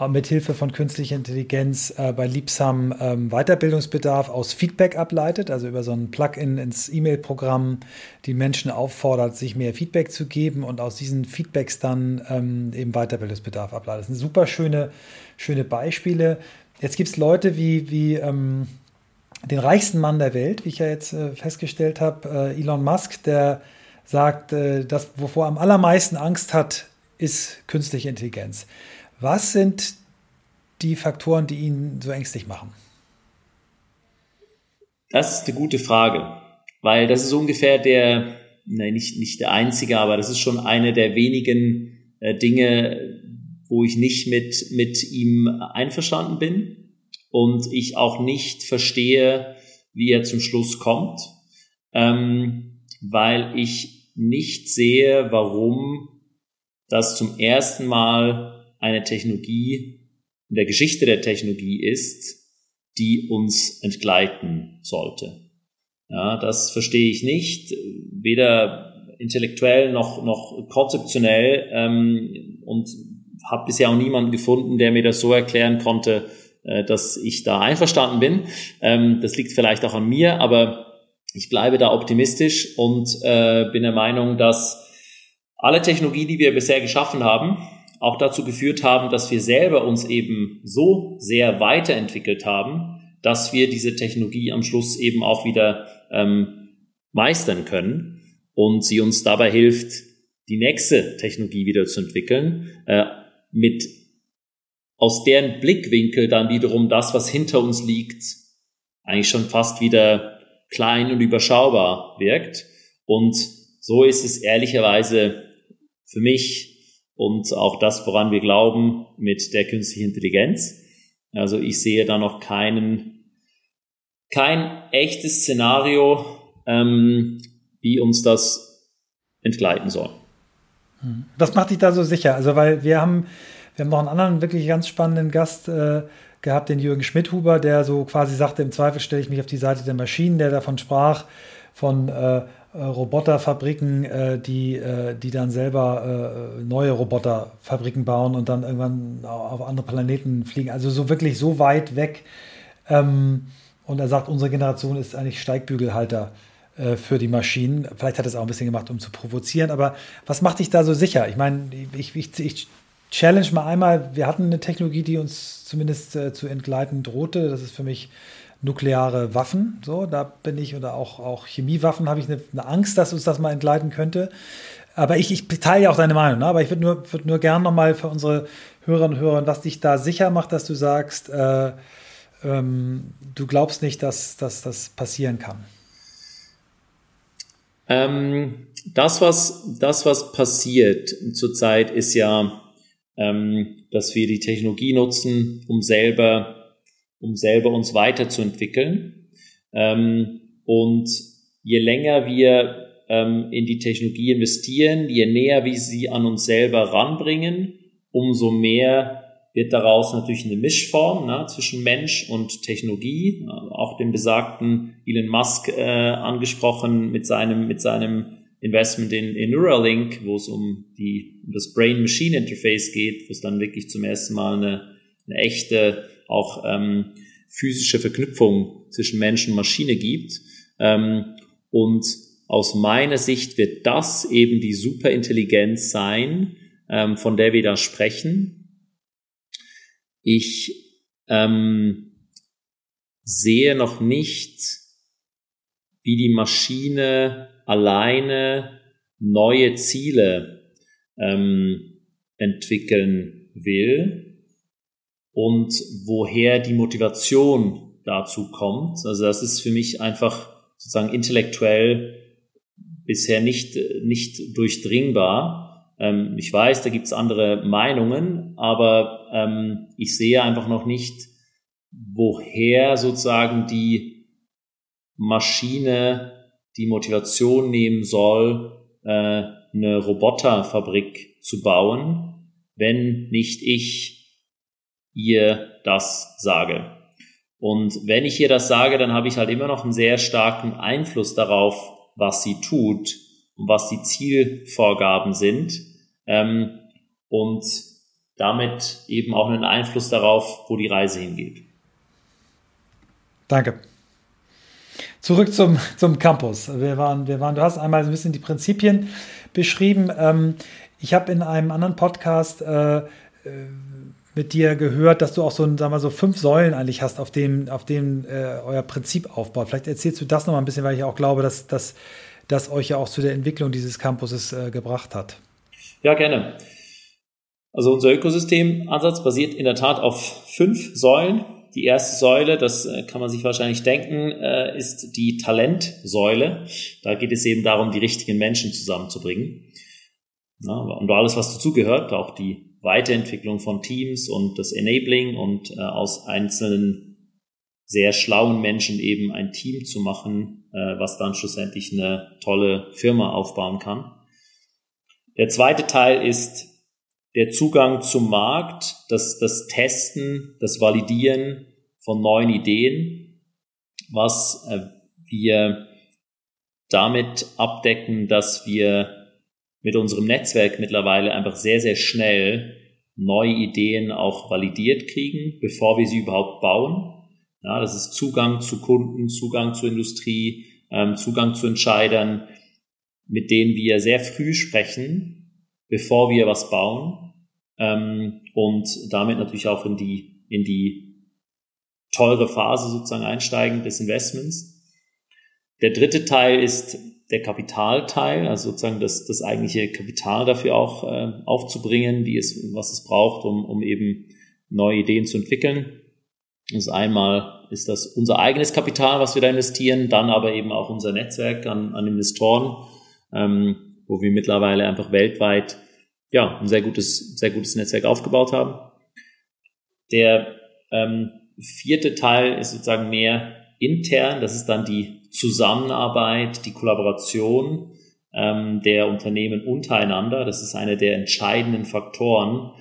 mit Hilfe von künstlicher Intelligenz äh, bei Liebsam ähm, Weiterbildungsbedarf aus Feedback ableitet, also über so ein Plugin ins E-Mail-Programm die Menschen auffordert, sich mehr Feedback zu geben und aus diesen Feedbacks dann ähm, eben Weiterbildungsbedarf ableitet. Das sind super schöne, schöne Beispiele. Jetzt gibt es Leute wie, wie ähm, den reichsten Mann der Welt, wie ich ja jetzt äh, festgestellt habe, äh, Elon Musk, der sagt, äh, das, wovor er am allermeisten Angst hat, ist künstliche Intelligenz. Was sind die Faktoren, die ihn so ängstlich machen? Das ist eine gute Frage, weil das ist ungefähr der, nein, nicht, nicht der einzige, aber das ist schon eine der wenigen äh, Dinge, wo ich nicht mit, mit ihm einverstanden bin und ich auch nicht verstehe, wie er zum Schluss kommt, ähm, weil ich nicht sehe, warum das zum ersten Mal eine Technologie in der Geschichte der Technologie ist, die uns entgleiten sollte. Ja, das verstehe ich nicht, weder intellektuell noch, noch konzeptionell ähm, und habe bisher auch niemanden gefunden, der mir das so erklären konnte, äh, dass ich da einverstanden bin. Ähm, das liegt vielleicht auch an mir, aber ich bleibe da optimistisch und äh, bin der Meinung, dass alle Technologie, die wir bisher geschaffen haben, auch dazu geführt haben, dass wir selber uns eben so sehr weiterentwickelt haben, dass wir diese Technologie am Schluss eben auch wieder ähm, meistern können und sie uns dabei hilft, die nächste Technologie wieder zu entwickeln, äh, mit aus deren Blickwinkel dann wiederum das, was hinter uns liegt, eigentlich schon fast wieder klein und überschaubar wirkt. Und so ist es ehrlicherweise für mich und auch das, woran wir glauben mit der künstlichen Intelligenz. Also ich sehe da noch keinen, kein echtes Szenario, ähm, wie uns das entgleiten soll. Hm. Was macht dich da so sicher? Also, weil wir haben, wir haben noch einen anderen wirklich ganz spannenden Gast äh, gehabt, den Jürgen Schmidhuber, der so quasi sagte, im Zweifel stelle ich mich auf die Seite der Maschinen, der davon sprach, von äh, Roboterfabriken, äh, die, äh, die dann selber äh, neue Roboterfabriken bauen und dann irgendwann auf andere Planeten fliegen. Also so wirklich so weit weg. Ähm, und er sagt, unsere Generation ist eigentlich Steigbügelhalter äh, für die Maschinen. Vielleicht hat er es auch ein bisschen gemacht, um zu provozieren. Aber was macht dich da so sicher? Ich meine, ich, ich, ich challenge mal einmal, wir hatten eine Technologie, die uns zumindest äh, zu entgleiten drohte. Das ist für mich nukleare Waffen. So, da bin ich, oder auch, auch Chemiewaffen, habe ich eine, eine, Angst, dass uns das mal entgleiten könnte. Aber ich, ich teile ja auch deine Meinung, ne? aber ich würde nur, würd nur gern nochmal für unsere Hörerinnen und Hörer, was dich da sicher macht, dass du sagst, äh, ähm, du glaubst nicht, dass, dass das passieren kann. Ähm, das, was, das, was passiert zurzeit, ist ja, ähm, dass wir die Technologie nutzen, um selber um selber uns weiterzuentwickeln. Ähm, und je länger wir ähm, in die Technologie investieren, je näher wir sie an uns selber ranbringen, umso mehr wird daraus natürlich eine Mischform ne, zwischen Mensch und Technologie. Auch den besagten Elon Musk äh, angesprochen mit seinem, mit seinem Investment in, in Neuralink, wo es um, die, um das Brain-Machine-Interface geht, wo es dann wirklich zum ersten Mal eine, eine echte, auch ähm, physische Verknüpfung zwischen Mensch und Maschine gibt. Ähm, und aus meiner Sicht wird das eben die Superintelligenz sein, ähm, von der wir da sprechen. Ich ähm, sehe noch nicht, wie die Maschine alleine neue Ziele ähm, entwickeln will und woher die Motivation dazu kommt. Also das ist für mich einfach sozusagen intellektuell bisher nicht, nicht durchdringbar. Ähm, ich weiß, da gibt es andere Meinungen, aber ähm, ich sehe einfach noch nicht, woher sozusagen die Maschine die Motivation nehmen soll, äh, eine Roboterfabrik zu bauen, wenn nicht ich ihr das sage. Und wenn ich ihr das sage, dann habe ich halt immer noch einen sehr starken Einfluss darauf, was sie tut und was die Zielvorgaben sind. Ähm, und damit eben auch einen Einfluss darauf, wo die Reise hingeht. Danke. Zurück zum, zum Campus. Wir waren, wir waren, du hast einmal ein bisschen die Prinzipien beschrieben. Ähm, ich habe in einem anderen Podcast äh, äh, mit dir gehört, dass du auch so, sagen wir so fünf Säulen eigentlich hast, auf dem, auf dem äh, euer Prinzip aufbaut. Vielleicht erzählst du das noch ein bisschen, weil ich auch glaube, dass das euch ja auch zu der Entwicklung dieses Campuses äh, gebracht hat. Ja, gerne. Also unser Ökosystemansatz basiert in der Tat auf fünf Säulen. Die erste Säule, das äh, kann man sich wahrscheinlich denken, äh, ist die Talentsäule. Da geht es eben darum, die richtigen Menschen zusammenzubringen. und alles, was dazugehört, auch die Weiterentwicklung von Teams und das Enabling und äh, aus einzelnen sehr schlauen Menschen eben ein Team zu machen, was dann schlussendlich eine tolle Firma aufbauen kann. Der zweite Teil ist der Zugang zum Markt, das, das Testen, das Validieren von neuen Ideen, was äh, wir damit abdecken, dass wir mit unserem Netzwerk mittlerweile einfach sehr, sehr schnell neue Ideen auch validiert kriegen, bevor wir sie überhaupt bauen. Ja, das ist Zugang zu Kunden, Zugang zur Industrie, ähm, Zugang zu Entscheidern, mit denen wir sehr früh sprechen, bevor wir was bauen ähm, und damit natürlich auch in die, in die teure Phase sozusagen einsteigen des Investments. Der dritte Teil ist der Kapitalteil, also sozusagen das, das eigentliche Kapital dafür auch äh, aufzubringen, die es, was es braucht, um, um eben neue Ideen zu entwickeln. Das einmal ist das unser eigenes Kapital, was wir da investieren, dann aber eben auch unser Netzwerk an, an Investoren, ähm, wo wir mittlerweile einfach weltweit ja, ein sehr gutes, sehr gutes Netzwerk aufgebaut haben. Der ähm, vierte Teil ist sozusagen mehr intern. Das ist dann die Zusammenarbeit, die Kollaboration ähm, der Unternehmen untereinander. Das ist einer der entscheidenden Faktoren,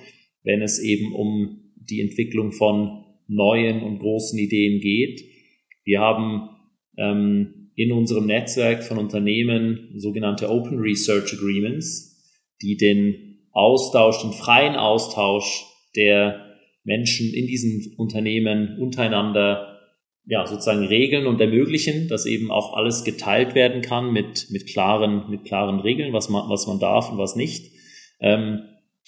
wenn es eben um die Entwicklung von neuen und großen Ideen geht. Wir haben ähm, in unserem Netzwerk von Unternehmen sogenannte Open Research Agreements, die den Austausch, den freien Austausch der Menschen in diesen Unternehmen untereinander ja, sozusagen regeln und ermöglichen, dass eben auch alles geteilt werden kann mit, mit klaren, mit klaren Regeln, was man, was man darf und was nicht. Ähm,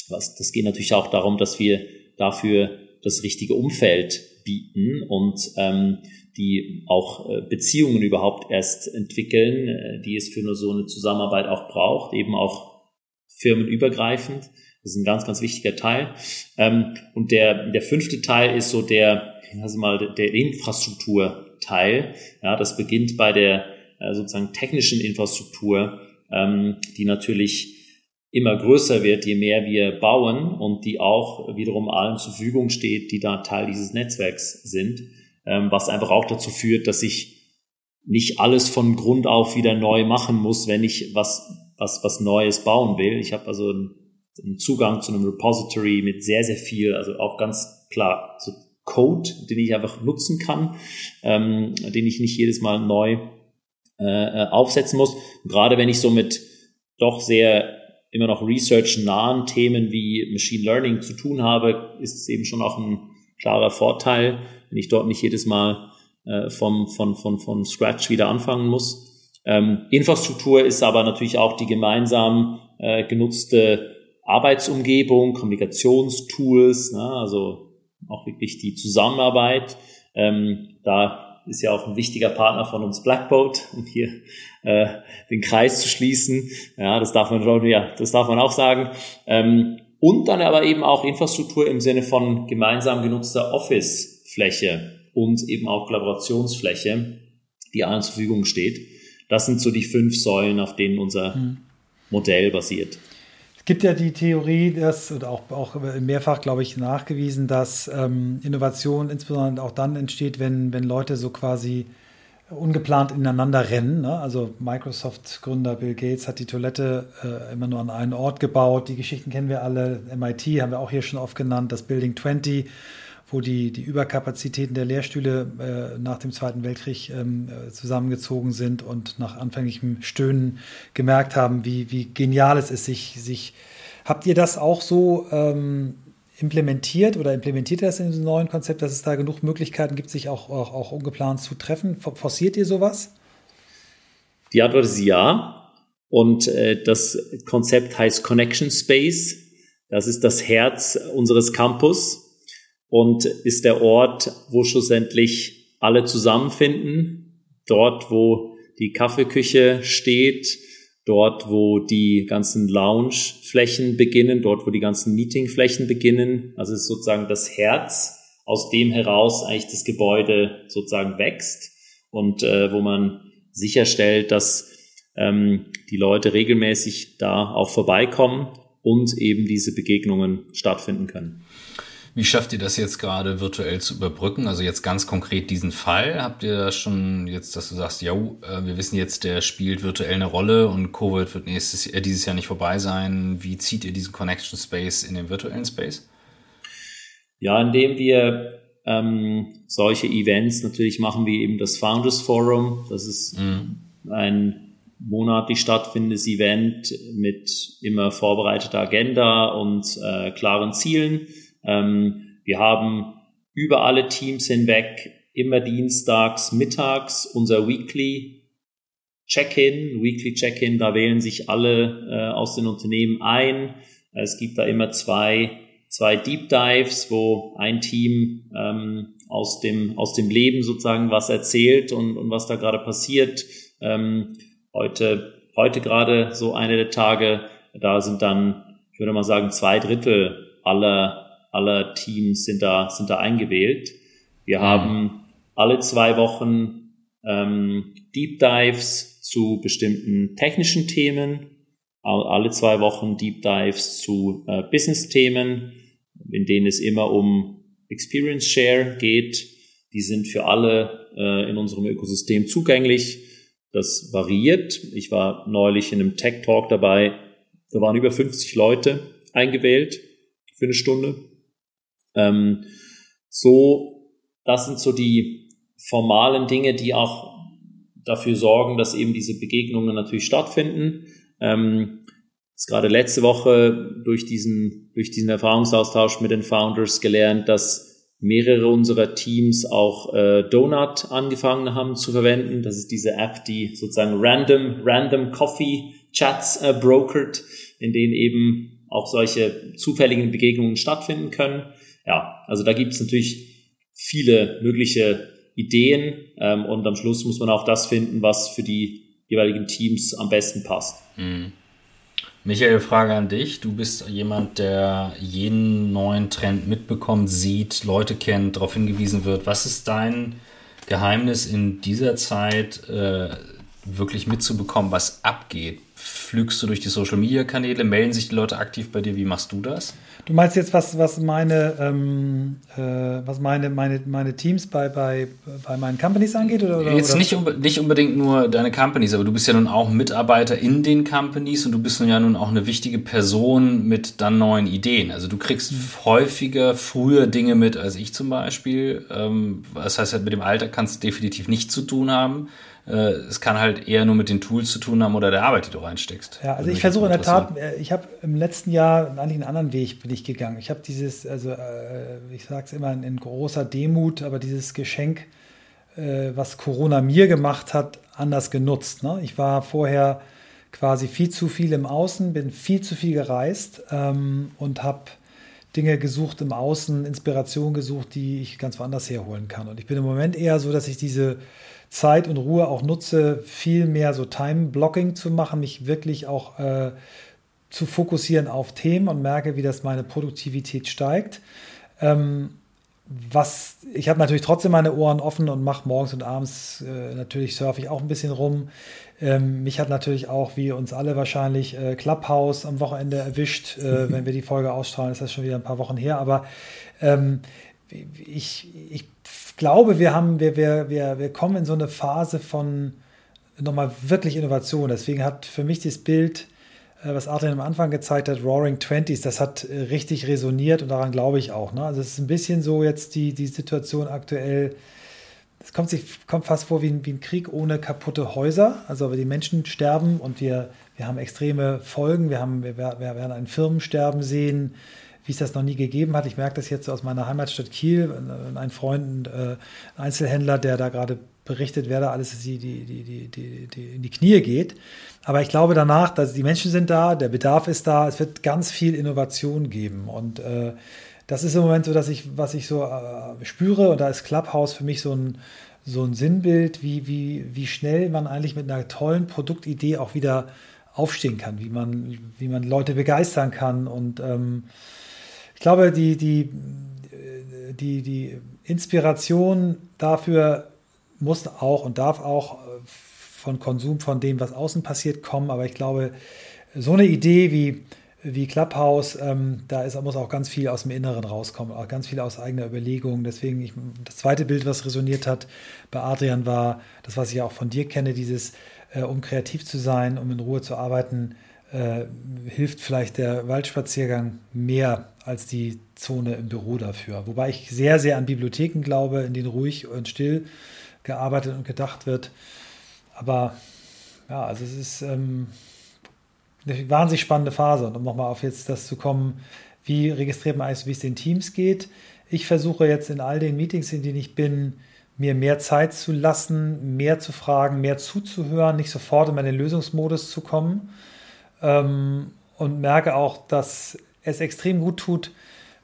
was, das geht natürlich auch darum, dass wir dafür das richtige Umfeld bieten und ähm, die auch äh, Beziehungen überhaupt erst entwickeln, äh, die es für nur so eine Zusammenarbeit auch braucht, eben auch firmenübergreifend. Das ist ein ganz, ganz wichtiger Teil. Ähm, und der, der fünfte Teil ist so der, also mal, der Infrastrukturteil. Ja, das beginnt bei der äh, sozusagen technischen Infrastruktur, ähm, die natürlich immer größer wird, je mehr wir bauen und die auch wiederum allen zur Verfügung steht, die da Teil dieses Netzwerks sind, ähm, was einfach auch dazu führt, dass sich nicht alles von Grund auf wieder neu machen muss, wenn ich was, was, was Neues bauen will. Ich habe also einen, einen Zugang zu einem Repository mit sehr, sehr viel, also auch ganz klar so Code, den ich einfach nutzen kann, ähm, den ich nicht jedes Mal neu äh, äh aufsetzen muss. Und gerade wenn ich so mit doch sehr immer noch research-nahen Themen wie Machine Learning zu tun habe, ist es eben schon auch ein klarer Vorteil, wenn ich dort nicht jedes Mal äh, vom, von, von, von Scratch wieder anfangen muss. Ähm, Infrastruktur ist aber natürlich auch die gemeinsam äh, genutzte Arbeitsumgebung, Kommunikationstools, ne, also auch wirklich die Zusammenarbeit. Ähm, da ist ja auch ein wichtiger Partner von uns Blackboat, um hier äh, den Kreis zu schließen. Ja, das darf man schon, ja, das darf man auch sagen. Ähm, und dann aber eben auch Infrastruktur im Sinne von gemeinsam genutzter Office-Fläche und eben auch Kollaborationsfläche, die allen zur Verfügung steht. Das sind so die fünf Säulen, auf denen unser hm. Modell basiert. Gibt ja die Theorie, dass, oder auch, auch mehrfach, glaube ich, nachgewiesen, dass ähm, Innovation insbesondere auch dann entsteht, wenn, wenn Leute so quasi ungeplant ineinander rennen. Ne? Also Microsoft-Gründer Bill Gates hat die Toilette äh, immer nur an einen Ort gebaut. Die Geschichten kennen wir alle. MIT haben wir auch hier schon oft genannt. Das Building 20 wo die, die Überkapazitäten der Lehrstühle äh, nach dem Zweiten Weltkrieg ähm, äh, zusammengezogen sind und nach anfänglichem Stöhnen gemerkt haben, wie, wie genial es ist, sich, sich habt ihr das auch so ähm, implementiert oder implementiert ihr das in diesem neuen Konzept, dass es da genug Möglichkeiten gibt, sich auch, auch, auch ungeplant zu treffen? Forciert ihr sowas? Die Antwort ist ja. Und äh, das Konzept heißt Connection Space. Das ist das Herz unseres Campus und ist der Ort, wo schlussendlich alle zusammenfinden. Dort, wo die Kaffeeküche steht, dort, wo die ganzen Loungeflächen beginnen, dort, wo die ganzen Meetingflächen beginnen. Also es ist sozusagen das Herz, aus dem heraus eigentlich das Gebäude sozusagen wächst und äh, wo man sicherstellt, dass ähm, die Leute regelmäßig da auch vorbeikommen und eben diese Begegnungen stattfinden können. Wie schafft ihr das jetzt gerade virtuell zu überbrücken? Also jetzt ganz konkret diesen Fall. Habt ihr da schon jetzt, dass du sagst, ja, äh, wir wissen jetzt, der spielt virtuell eine Rolle und Covid wird nächstes, äh, dieses Jahr nicht vorbei sein. Wie zieht ihr diesen Connection Space in den virtuellen Space? Ja, indem wir ähm, solche Events natürlich machen, wie eben das Founders Forum. Das ist mhm. ein monatlich stattfindendes Event mit immer vorbereiteter Agenda und äh, klaren Zielen ähm, wir haben über alle Teams hinweg immer dienstags mittags unser Weekly Check-in, Weekly Check-in, da wählen sich alle äh, aus den Unternehmen ein. Es gibt da immer zwei, zwei Deep Dives, wo ein Team ähm, aus, dem, aus dem Leben sozusagen was erzählt und, und was da gerade passiert. Ähm, heute, heute gerade so eine der Tage, da sind dann, ich würde mal sagen, zwei Drittel aller aller Teams sind da, sind da eingewählt. Wir mhm. haben alle zwei Wochen ähm, Deep Dives zu bestimmten technischen Themen, alle zwei Wochen Deep Dives zu äh, Business-Themen, in denen es immer um Experience Share geht. Die sind für alle äh, in unserem Ökosystem zugänglich. Das variiert. Ich war neulich in einem Tech Talk dabei. Da waren über 50 Leute eingewählt für eine Stunde. Ähm, so, das sind so die formalen Dinge, die auch dafür sorgen, dass eben diese Begegnungen natürlich stattfinden. Ähm, jetzt gerade letzte Woche durch diesen, durch diesen Erfahrungsaustausch mit den Founders gelernt, dass mehrere unserer Teams auch äh, Donut angefangen haben zu verwenden. Das ist diese App, die sozusagen random, random Coffee Chats äh, brokert, in denen eben auch solche zufälligen Begegnungen stattfinden können ja, also da gibt es natürlich viele mögliche Ideen ähm, und am Schluss muss man auch das finden, was für die jeweiligen Teams am besten passt. Mhm. Michael, Frage an dich. Du bist jemand, der jeden neuen Trend mitbekommt, sieht, Leute kennt, darauf hingewiesen wird. Was ist dein Geheimnis in dieser Zeit, äh, wirklich mitzubekommen, was abgeht? Flügst du durch die Social Media Kanäle? Melden sich die Leute aktiv bei dir? Wie machst du das? Du meinst jetzt, was, was meine, ähm, äh, was meine, meine, meine Teams bei, bei, bei meinen Companies angeht? Oder, oder jetzt oder? Nicht, nicht unbedingt nur deine Companies, aber du bist ja nun auch Mitarbeiter in den Companies und du bist nun ja nun auch eine wichtige Person mit dann neuen Ideen. Also du kriegst mhm. häufiger früher Dinge mit als ich zum Beispiel. Ähm, das heißt, mit dem Alter kannst du definitiv nichts zu tun haben. Äh, es kann halt eher nur mit den Tools zu tun haben oder der Arbeit, die du reinsteckst. Ja, also ich versuche in der Tat, äh, ich habe im letzten Jahr eigentlich einen anderen Weg bin ich gegangen. Ich habe dieses, also äh, ich sage es immer in, großer Demut, aber dieses Geschenk, was Corona mir gemacht hat, anders genutzt. Ne? Ich war vorher quasi viel zu viel im Außen, bin viel zu viel gereist ähm, und habe Dinge gesucht im Außen, Inspiration gesucht, die ich ganz woanders herholen kann. Und ich bin im Moment eher so, dass ich diese Zeit und Ruhe auch nutze, viel mehr so Time-Blocking zu machen, mich wirklich auch äh, zu fokussieren auf Themen und merke, wie das meine Produktivität steigt. Ähm, was ich habe natürlich trotzdem meine Ohren offen und mache morgens und abends äh, natürlich surfe ich auch ein bisschen rum. Ähm, mich hat natürlich auch, wie uns alle wahrscheinlich, äh, Clubhouse am Wochenende erwischt. Äh, wenn wir die Folge ausstrahlen, ist das schon wieder ein paar Wochen her. Aber ähm, ich, ich glaube, wir haben, wir, wir, wir, wir kommen in so eine Phase von nochmal wirklich Innovation. Deswegen hat für mich das Bild, äh, was Adrian am Anfang gezeigt hat, Roaring Twenties, das hat äh, richtig resoniert und daran glaube ich auch. Ne? Also es ist ein bisschen so jetzt die, die Situation aktuell. Es kommt sich kommt fast vor wie ein, wie ein Krieg ohne kaputte Häuser. Also die Menschen sterben und wir, wir haben extreme Folgen. Wir, haben, wir, wir werden ein Firmensterben sehen wie es das noch nie gegeben hat. Ich merke das jetzt aus meiner Heimatstadt Kiel. Ein Freund, äh, ein Einzelhändler, der da gerade berichtet, wer da alles die, die, die, die, die, in die Knie geht. Aber ich glaube danach, dass die Menschen sind da, der Bedarf ist da, es wird ganz viel Innovation geben. Und äh, das ist im Moment so, dass ich, was ich so äh, spüre, und da ist Clubhouse für mich so ein, so ein Sinnbild, wie, wie, wie schnell man eigentlich mit einer tollen Produktidee auch wieder aufstehen kann, wie man, wie man Leute begeistern kann und ähm, glaube, die, die, die, die Inspiration dafür muss auch und darf auch von Konsum, von dem, was außen passiert, kommen. Aber ich glaube, so eine Idee wie, wie Clubhouse, ähm, da ist, muss auch ganz viel aus dem Inneren rauskommen, auch ganz viel aus eigener Überlegung. Deswegen, ich, das zweite Bild, was resoniert hat bei Adrian, war das, was ich auch von dir kenne, dieses, äh, um kreativ zu sein, um in Ruhe zu arbeiten, äh, hilft vielleicht der Waldspaziergang mehr als die Zone im Büro dafür. Wobei ich sehr, sehr an Bibliotheken glaube, in denen ruhig und still gearbeitet und gedacht wird. Aber ja, also es ist ähm, eine wahnsinnig spannende Phase. Und um nochmal auf jetzt das zu kommen, wie registriert man eigentlich, wie es den Teams geht. Ich versuche jetzt in all den Meetings, in denen ich bin, mir mehr Zeit zu lassen, mehr zu fragen, mehr zuzuhören, nicht sofort in meinen Lösungsmodus zu kommen. Ähm, und merke auch, dass es extrem gut tut,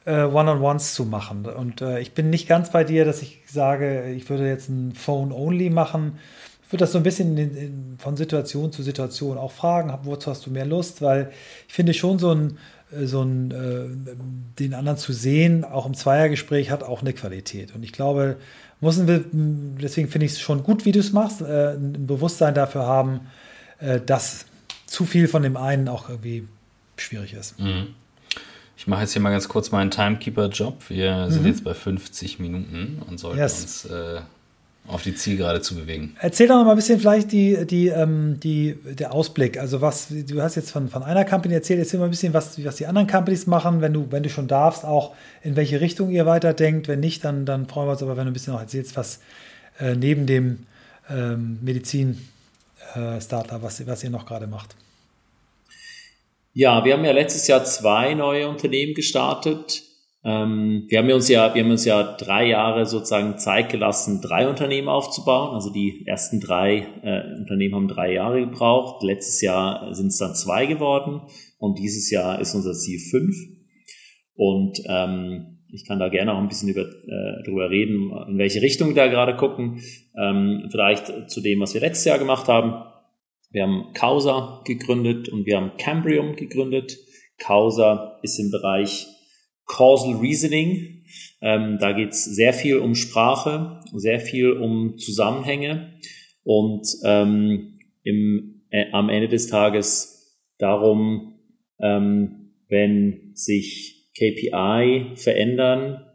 äh, One-on-Ones zu machen. Und äh, ich bin nicht ganz bei dir, dass ich sage, ich würde jetzt ein Phone-Only machen. Ich würde das so ein bisschen in, in, von Situation zu Situation auch fragen, wozu hast du mehr Lust? Weil ich finde schon so ein, äh, so ein äh, den anderen zu sehen, auch im Zweiergespräch, hat auch eine Qualität. Und ich glaube, müssen wir, deswegen finde ich es schon gut, wie du es machst, äh, ein Bewusstsein dafür haben, äh, dass zu viel von dem einen auch irgendwie schwierig ist. Mhm. Ich mache jetzt hier mal ganz kurz meinen Timekeeper-Job. Wir mhm. sind jetzt bei 50 Minuten und sollten yes. uns äh, auf die Zielgerade zu bewegen. Erzähl doch noch mal ein bisschen vielleicht die, die, ähm, die, der Ausblick. Also was, du hast jetzt von, von einer Company erzählt, erzähl mal ein bisschen, was, was die anderen Companies machen, wenn du, wenn du schon darfst, auch in welche Richtung ihr weiterdenkt. Wenn nicht, dann, dann freuen wir uns aber, wenn du ein bisschen noch erzählst, was äh, neben dem ähm, Medizin-Startup, äh, was, was ihr noch gerade macht. Ja, wir haben ja letztes Jahr zwei neue Unternehmen gestartet. Ähm, wir haben uns ja, wir haben uns ja drei Jahre sozusagen Zeit gelassen, drei Unternehmen aufzubauen. Also die ersten drei äh, Unternehmen haben drei Jahre gebraucht. Letztes Jahr sind es dann zwei geworden und dieses Jahr ist unser Ziel fünf. Und ähm, ich kann da gerne auch ein bisschen über, äh, darüber reden, in welche Richtung wir da gerade gucken. Ähm, vielleicht zu dem, was wir letztes Jahr gemacht haben. Wir haben Causa gegründet und wir haben Cambrium gegründet. Causa ist im Bereich Causal Reasoning. Ähm, da geht es sehr viel um Sprache, sehr viel um Zusammenhänge und ähm, im, äh, am Ende des Tages darum, ähm, wenn sich KPI verändern,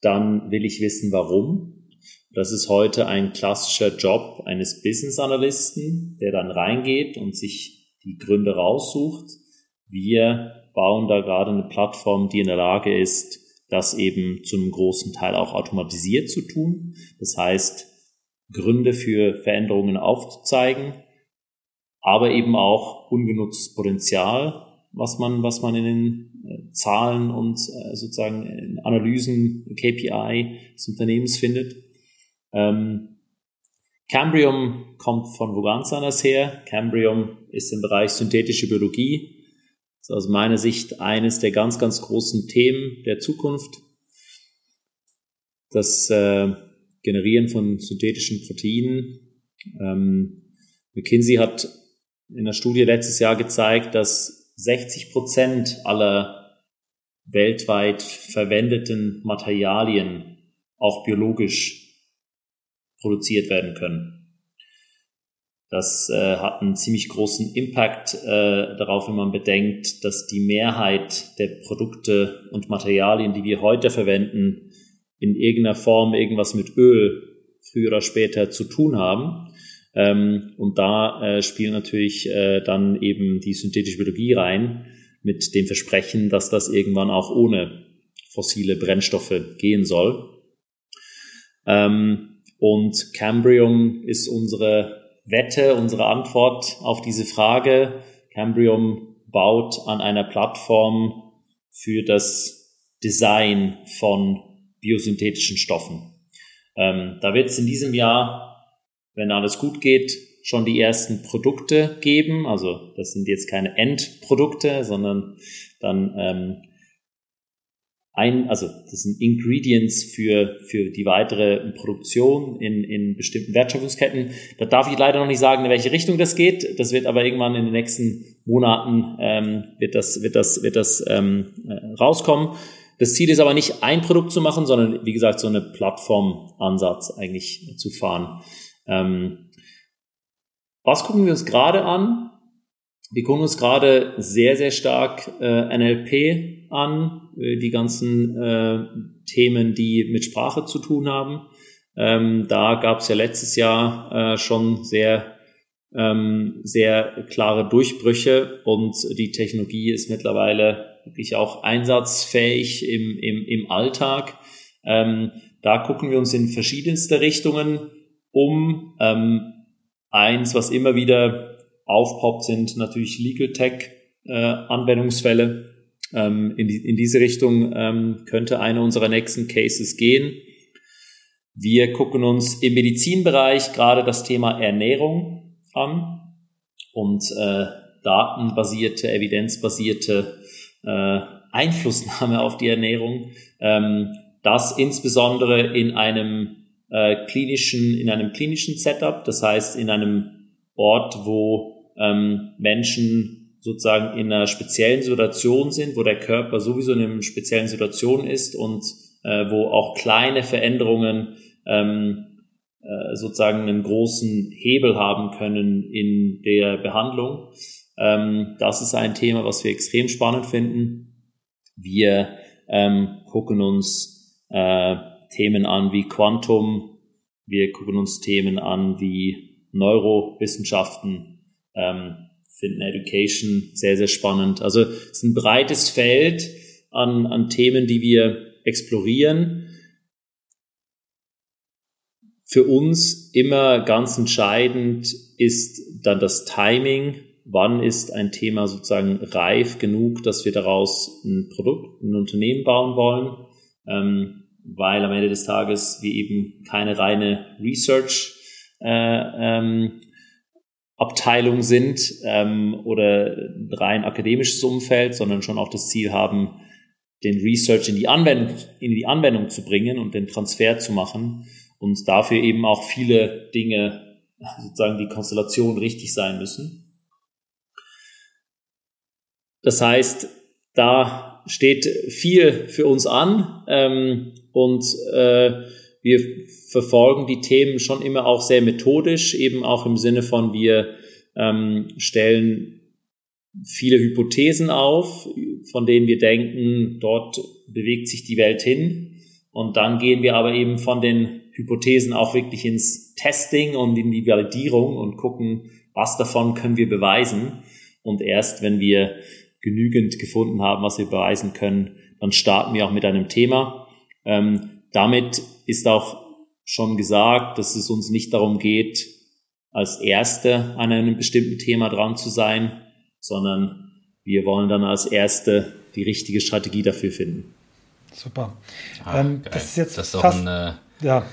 dann will ich wissen, warum. Das ist heute ein klassischer Job eines Business Analysten, der dann reingeht und sich die Gründe raussucht. Wir bauen da gerade eine Plattform, die in der Lage ist, das eben zu einem großen Teil auch automatisiert zu tun. Das heißt, Gründe für Veränderungen aufzuzeigen, aber eben auch ungenutztes Potenzial, was man, was man in den Zahlen und äh, sozusagen Analysen, KPI des Unternehmens findet. Ähm, Cambrium kommt von wo ganz anders her. Cambrium ist im Bereich synthetische Biologie. Das ist aus meiner Sicht eines der ganz, ganz großen Themen der Zukunft. Das äh, Generieren von synthetischen Proteinen. Ähm, McKinsey hat in der Studie letztes Jahr gezeigt, dass 60 Prozent aller weltweit verwendeten Materialien auch biologisch produziert werden können. Das äh, hat einen ziemlich großen Impact äh, darauf, wenn man bedenkt, dass die Mehrheit der Produkte und Materialien, die wir heute verwenden, in irgendeiner Form irgendwas mit Öl früher oder später zu tun haben. Ähm, und da äh, spielt natürlich äh, dann eben die synthetische Biologie rein mit dem Versprechen, dass das irgendwann auch ohne fossile Brennstoffe gehen soll. Ähm, und Cambrium ist unsere Wette, unsere Antwort auf diese Frage. Cambrium baut an einer Plattform für das Design von biosynthetischen Stoffen. Ähm, da wird es in diesem Jahr, wenn alles gut geht, schon die ersten Produkte geben. Also das sind jetzt keine Endprodukte, sondern dann ähm, ein, also das sind Ingredients für, für die weitere Produktion in, in bestimmten Wertschöpfungsketten. Da darf ich leider noch nicht sagen, in welche Richtung das geht. Das wird aber irgendwann in den nächsten Monaten ähm, wird das, wird das, wird das ähm, äh, rauskommen. Das Ziel ist aber nicht ein Produkt zu machen, sondern wie gesagt so eine Plattformansatz eigentlich zu fahren. Ähm, was gucken wir uns gerade an? Wir gucken uns gerade sehr, sehr stark äh, NLP an, äh, die ganzen äh, Themen, die mit Sprache zu tun haben. Ähm, da gab es ja letztes Jahr äh, schon sehr, ähm, sehr klare Durchbrüche und die Technologie ist mittlerweile wirklich auch einsatzfähig im, im, im Alltag. Ähm, da gucken wir uns in verschiedenste Richtungen um. Ähm, eins, was immer wieder aufpoppt, sind natürlich Legal Tech äh, Anwendungsfälle. Ähm, in, die, in diese Richtung ähm, könnte einer unserer nächsten Cases gehen. Wir gucken uns im Medizinbereich gerade das Thema Ernährung an und äh, datenbasierte, evidenzbasierte äh, Einflussnahme auf die Ernährung. Ähm, das insbesondere in einem äh, klinischen, in einem klinischen Setup, das heißt in einem Ort, wo ähm, Menschen sozusagen in einer speziellen Situation sind, wo der Körper sowieso in einer speziellen Situation ist und äh, wo auch kleine Veränderungen ähm, äh, sozusagen einen großen Hebel haben können in der Behandlung. Ähm, das ist ein Thema, was wir extrem spannend finden. Wir ähm, gucken uns äh, Themen an wie Quantum, wir gucken uns Themen an wie Neurowissenschaften, ähm, finden Education sehr, sehr spannend. Also es ist ein breites Feld an, an Themen, die wir explorieren. Für uns immer ganz entscheidend ist dann das Timing. Wann ist ein Thema sozusagen reif genug, dass wir daraus ein Produkt, ein Unternehmen bauen wollen? Ähm, weil am Ende des Tages wir eben keine reine Research äh, ähm, Abteilung sind ähm, oder rein akademisches Umfeld, sondern schon auch das Ziel haben, den Research in die Anwendung, in die Anwendung zu bringen und den Transfer zu machen und dafür eben auch viele Dinge, sozusagen die Konstellation richtig sein müssen. Das heißt, da steht viel für uns an ähm, und äh, wir verfolgen die Themen schon immer auch sehr methodisch, eben auch im Sinne von wir ähm, stellen viele Hypothesen auf, von denen wir denken, dort bewegt sich die Welt hin. Und dann gehen wir aber eben von den Hypothesen auch wirklich ins Testing und in die Validierung und gucken, was davon können wir beweisen. Und erst wenn wir genügend gefunden haben, was wir beweisen können, dann starten wir auch mit einem Thema. Ähm, damit ist auch schon gesagt, dass es uns nicht darum geht, als Erste an einem bestimmten Thema dran zu sein, sondern wir wollen dann als Erste die richtige Strategie dafür finden. Super. Ah, ähm, das ist jetzt das ist fast, ein, äh, ja.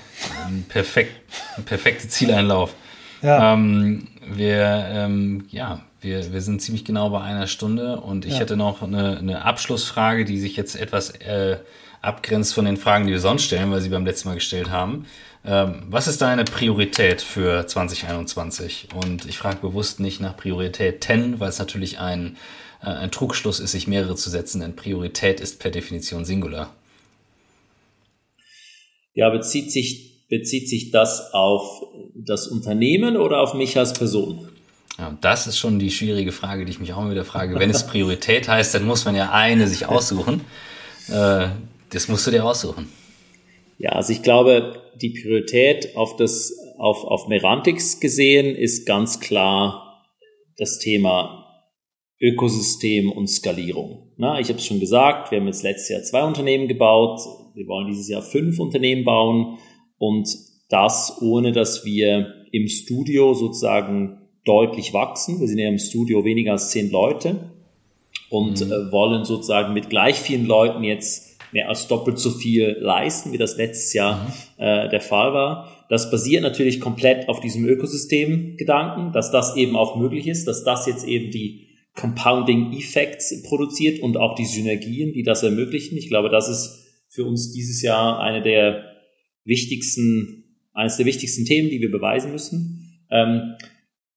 ein, perfekt, ein perfekter Zieleinlauf. Ja. Ähm, wir, ähm, ja, wir, wir sind ziemlich genau bei einer Stunde und ich ja. hätte noch eine, eine Abschlussfrage, die sich jetzt etwas äh, abgrenzt von den Fragen, die wir sonst stellen, weil sie beim letzten Mal gestellt haben. Ähm, was ist deine Priorität für 2021? Und ich frage bewusst nicht nach Priorität 10, weil es natürlich ein, äh, ein Trugschluss ist, sich mehrere zu setzen, denn Priorität ist per Definition Singular. Ja, bezieht sich, bezieht sich das auf das Unternehmen oder auf mich als Person? Ja, das ist schon die schwierige Frage, die ich mich auch immer wieder frage. Wenn es Priorität heißt, dann muss man ja eine sich aussuchen. Äh, das musst du dir aussuchen. Ja, also ich glaube, die Priorität auf das, auf, auf Merantix gesehen ist ganz klar das Thema Ökosystem und Skalierung. Na, ich habe es schon gesagt, wir haben jetzt letztes Jahr zwei Unternehmen gebaut, wir wollen dieses Jahr fünf Unternehmen bauen und das ohne, dass wir im Studio sozusagen deutlich wachsen. Wir sind ja im Studio weniger als zehn Leute und mhm. äh, wollen sozusagen mit gleich vielen Leuten jetzt mehr als doppelt so viel leisten, wie das letztes Jahr mhm. äh, der Fall war. Das basiert natürlich komplett auf diesem Ökosystem-Gedanken, dass das eben auch möglich ist, dass das jetzt eben die Compounding Effects produziert und auch die Synergien, die das ermöglichen. Ich glaube, das ist für uns dieses Jahr eine der wichtigsten, eines der wichtigsten Themen, die wir beweisen müssen. Ähm,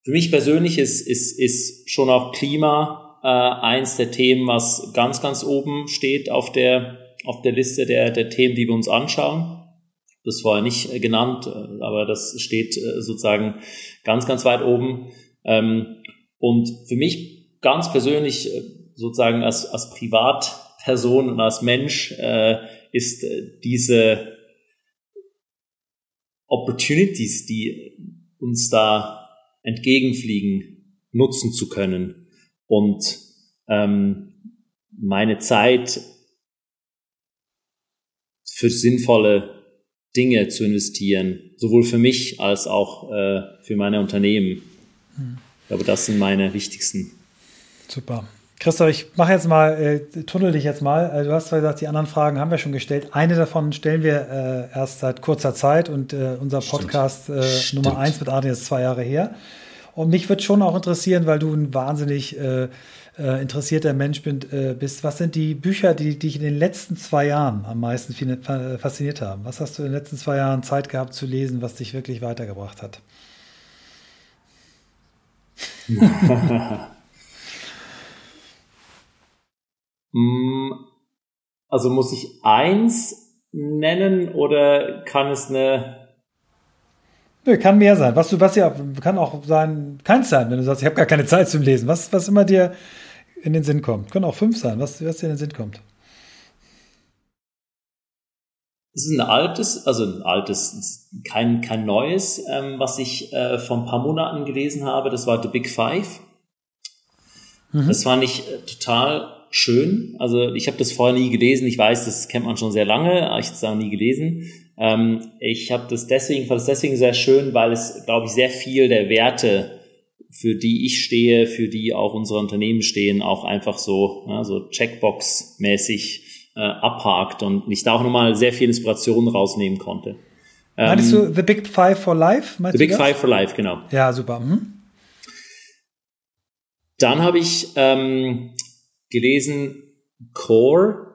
für mich persönlich ist, ist, ist schon auch Klima äh, eins der Themen, was ganz, ganz oben steht auf der, auf der Liste der, der Themen, die wir uns anschauen. Das war nicht äh, genannt, äh, aber das steht äh, sozusagen ganz, ganz weit oben. Ähm, und für mich ganz persönlich, sozusagen als, als Privatperson und als Mensch, ist diese Opportunities, die uns da entgegenfliegen, nutzen zu können und ähm, meine Zeit für sinnvolle Dinge zu investieren, sowohl für mich als auch äh, für meine Unternehmen. Hm. Ich glaube, das sind meine wichtigsten. Super. Christoph, ich mache jetzt mal, äh, tunnel dich jetzt mal. Also du hast zwar gesagt, die anderen Fragen haben wir schon gestellt. Eine davon stellen wir äh, erst seit kurzer Zeit und äh, unser Podcast äh, Nummer eins mit Adrian ist zwei Jahre her. Und mich würde schon auch interessieren, weil du ein wahnsinnig äh, äh, interessierter Mensch bin, äh, bist. Was sind die Bücher, die dich in den letzten zwei Jahren am meisten fasziniert haben? Was hast du in den letzten zwei Jahren Zeit gehabt zu lesen, was dich wirklich weitergebracht hat? Mm, also muss ich eins nennen oder kann es eine Nö, kann mehr sein. Was du, was ja, kann auch sein, keins sein, wenn du sagst, ich habe gar keine Zeit zum Lesen. Was, was immer dir in den Sinn kommt. Können auch fünf sein, was, was dir in den Sinn kommt. Es ist ein altes, also ein altes, kein, kein neues, ähm, was ich äh, vor ein paar Monaten gelesen habe. Das war The Big Five. Mhm. Das fand ich äh, total schön. Also ich habe das vorher nie gelesen. Ich weiß, das kennt man schon sehr lange, aber ich habe es auch nie gelesen. Ähm, ich habe das deswegen, fand es deswegen sehr schön, weil es, glaube ich, sehr viel der Werte, für die ich stehe, für die auch unsere Unternehmen stehen, auch einfach so, ja, so Checkbox-mäßig äh, abhakt und ich da auch nochmal sehr viel Inspiration rausnehmen konnte. Meinst ähm, du The Big Five for Life? The Big Five for Life, genau. Ja, super. Mhm. Dann habe ich ähm, gelesen Core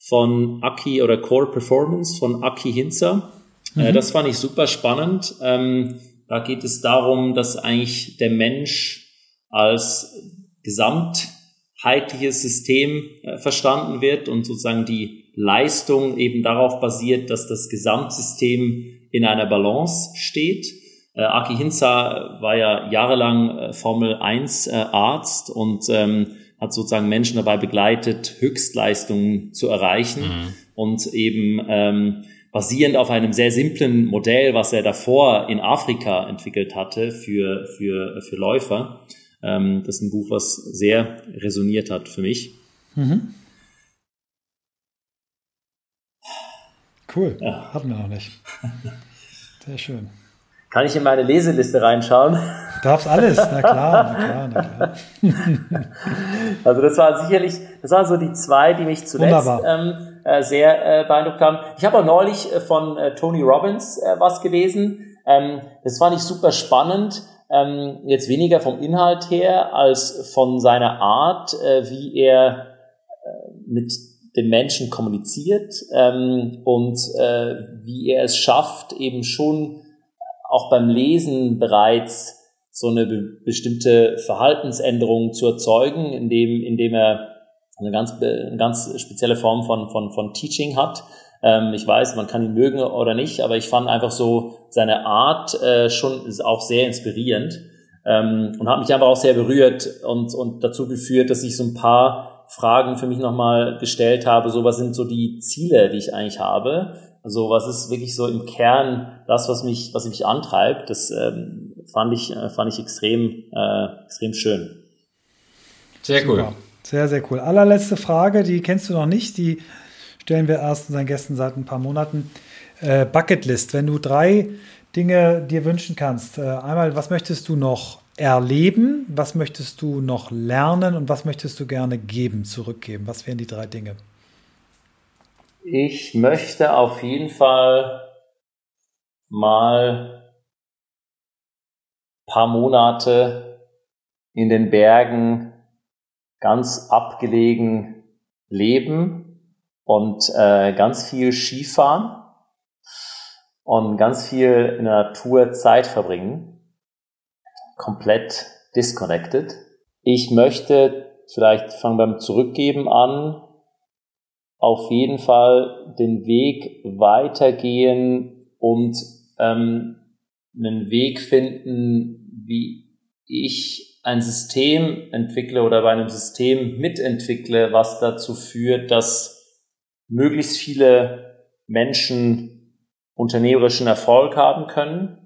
von Aki oder Core Performance von Aki Hinzer. Äh, mhm. Äh, das fand ich super spannend. Ähm, da geht es darum, dass eigentlich der Mensch als gesamtheitliches System äh, verstanden wird und sozusagen die Leistung eben darauf basiert, dass das Gesamtsystem in einer Balance steht. Äh, Aki Hinza war ja jahrelang Formel 1 äh, Arzt und ähm, hat sozusagen Menschen dabei begleitet, Höchstleistungen zu erreichen mhm. und eben ähm, basierend auf einem sehr simplen Modell, was er davor in Afrika entwickelt hatte für, für, für Läufer. Ähm, das ist ein Buch, was sehr resoniert hat für mich. Mhm. Cool, ja. hatten wir noch nicht. Sehr schön. Kann ich in meine Leseliste reinschauen? Darfst alles, na klar, na klar, na klar. also das waren sicherlich, das waren so die zwei, die mich zuletzt ähm, äh, sehr äh, beeindruckt haben. Ich habe auch neulich äh, von äh, Tony Robbins äh, was gelesen. Ähm, das fand ich super spannend. Ähm, jetzt weniger vom Inhalt her als von seiner Art, äh, wie er mit den Menschen kommuniziert ähm, und wie er es schafft, eben schon auch beim Lesen bereits so eine be bestimmte Verhaltensänderung zu erzeugen, indem, indem er eine ganz, eine ganz spezielle Form von, von, von Teaching hat. Ähm, ich weiß, man kann ihn mögen oder nicht, aber ich fand einfach so seine Art äh, schon ist auch sehr inspirierend ähm, und hat mich einfach auch sehr berührt und, und dazu geführt, dass ich so ein paar Fragen für mich nochmal gestellt habe. So, was sind so die Ziele, die ich eigentlich habe? Also was ist wirklich so im Kern das, was mich, was mich antreibt? Das ähm, fand ich, äh, fand ich extrem, äh, extrem schön. Sehr cool. Super. Sehr, sehr cool. Allerletzte Frage, die kennst du noch nicht, die stellen wir erst unseren Gästen seit ein paar Monaten. Äh, Bucketlist, wenn du drei Dinge dir wünschen kannst. Äh, einmal, was möchtest du noch erleben? Was möchtest du noch lernen? Und was möchtest du gerne geben, zurückgeben? Was wären die drei Dinge? Ich möchte auf jeden Fall mal paar Monate in den Bergen ganz abgelegen leben und äh, ganz viel Skifahren und ganz viel in der Natur Zeit verbringen. Komplett disconnected. Ich möchte, vielleicht fangen beim Zurückgeben an, auf jeden Fall den Weg weitergehen und ähm, einen Weg finden, wie ich ein System entwickle oder bei einem System mitentwickle, was dazu führt, dass möglichst viele Menschen unternehmerischen Erfolg haben können.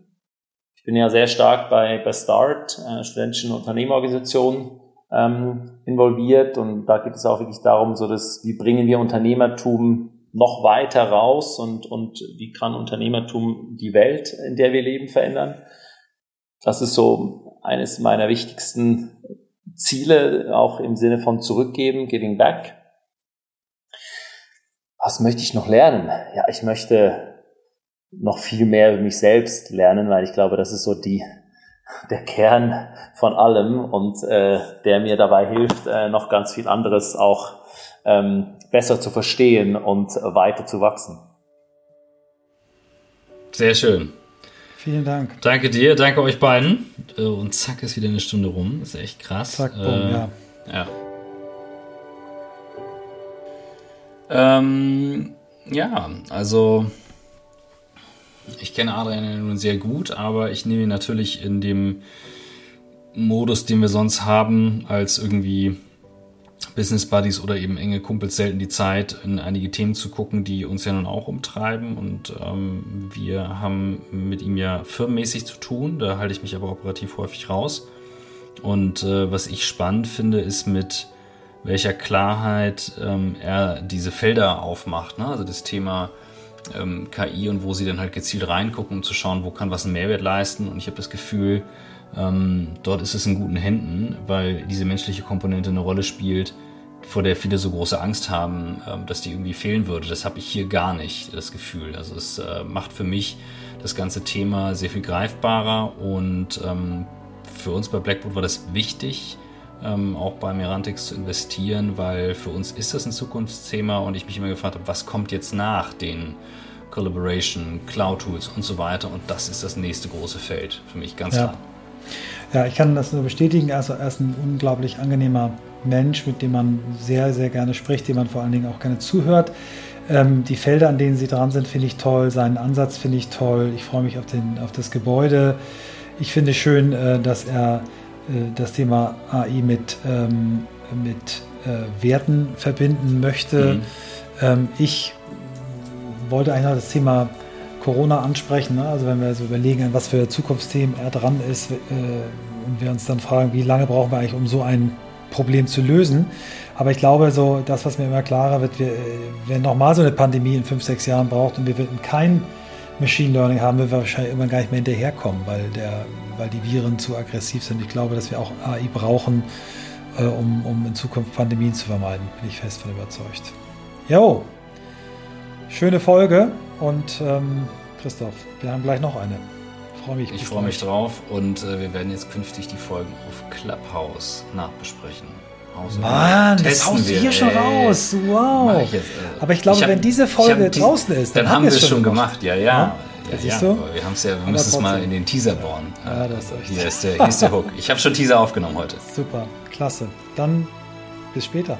Ich bin ja sehr stark bei, bei START, äh, studentischen Unternehmerorganisationen, ähm, involviert und da geht es auch wirklich darum, so dass wie bringen wir Unternehmertum noch weiter raus und, und wie kann Unternehmertum die Welt, in der wir leben, verändern. Das ist so eines meiner wichtigsten Ziele, auch im Sinne von zurückgeben, giving back. Was möchte ich noch lernen? Ja, ich möchte noch viel mehr über mich selbst lernen, weil ich glaube, das ist so die, der Kern von allem und äh, der mir dabei hilft, äh, noch ganz viel anderes auch ähm, besser zu verstehen und weiter zu wachsen. Sehr schön. Vielen Dank. Danke dir, danke euch beiden. Äh, und zack, ist wieder eine Stunde rum. Das ist echt krass. Zack, boom, äh, ja. Ja. Ähm, ja, also ich kenne Adrian nun sehr gut, aber ich nehme ihn natürlich in dem Modus, den wir sonst haben, als irgendwie Business Buddies oder eben enge Kumpels selten die Zeit, in einige Themen zu gucken, die uns ja nun auch umtreiben. Und ähm, wir haben mit ihm ja firmenmäßig zu tun. Da halte ich mich aber operativ häufig raus. Und äh, was ich spannend finde, ist mit welcher Klarheit ähm, er diese Felder aufmacht. Ne? Also das Thema ähm, KI und wo sie dann halt gezielt reingucken, um zu schauen, wo kann was einen Mehrwert leisten. Und ich habe das Gefühl, ähm, dort ist es in guten Händen, weil diese menschliche Komponente eine Rolle spielt, vor der viele so große Angst haben, ähm, dass die irgendwie fehlen würde. Das habe ich hier gar nicht, das Gefühl. Also es äh, macht für mich das ganze Thema sehr viel greifbarer und ähm, für uns bei Blackboard war das wichtig, ähm, auch bei Merantix zu investieren, weil für uns ist das ein Zukunftsthema und ich mich immer gefragt habe, was kommt jetzt nach den Collaboration, Cloud Tools und so weiter und das ist das nächste große Feld für mich, ganz ja. klar. Ja, ich kann das nur bestätigen. Also er ist ein unglaublich angenehmer Mensch, mit dem man sehr, sehr gerne spricht, dem man vor allen Dingen auch gerne zuhört. Ähm, die Felder, an denen sie dran sind, finde ich toll. Seinen Ansatz finde ich toll. Ich freue mich auf, den, auf das Gebäude. Ich finde schön, äh, dass er das Thema AI mit, ähm, mit äh, Werten verbinden möchte. Mhm. Ähm, ich wollte eigentlich noch das Thema Corona ansprechen. Ne? Also wenn wir so überlegen, was für Zukunftsthemen er dran ist äh, und wir uns dann fragen, wie lange brauchen wir eigentlich, um so ein Problem zu lösen. Aber ich glaube, so das, was mir immer klarer wird, wir, wenn nochmal so eine Pandemie in fünf, sechs Jahren braucht und wir würden kein Machine Learning haben, wir wahrscheinlich immer gar nicht mehr hinterherkommen, weil, der, weil die Viren zu aggressiv sind. Ich glaube, dass wir auch AI brauchen, äh, um, um in Zukunft Pandemien zu vermeiden. Bin ich fest von überzeugt. Jo, schöne Folge und ähm, Christoph, wir haben gleich noch eine. Freue mich. Ich freue mich drauf und äh, wir werden jetzt künftig die Folgen auf Clubhouse nachbesprechen. Hause Mann, das haust du hier schon raus. Wow. Ich jetzt, äh, Aber ich glaube, ich hab, wenn diese Folge die, draußen ist, dann, dann haben wir es schon gemacht. gemacht. Ja, ja. Ja, ja, ja. wir haben es ja, wir müssen es mal in den Teaser bauen. Ja, das ist hier, ist der, hier ist der Hook. Ich habe schon Teaser aufgenommen heute. Super, klasse. Dann bis später.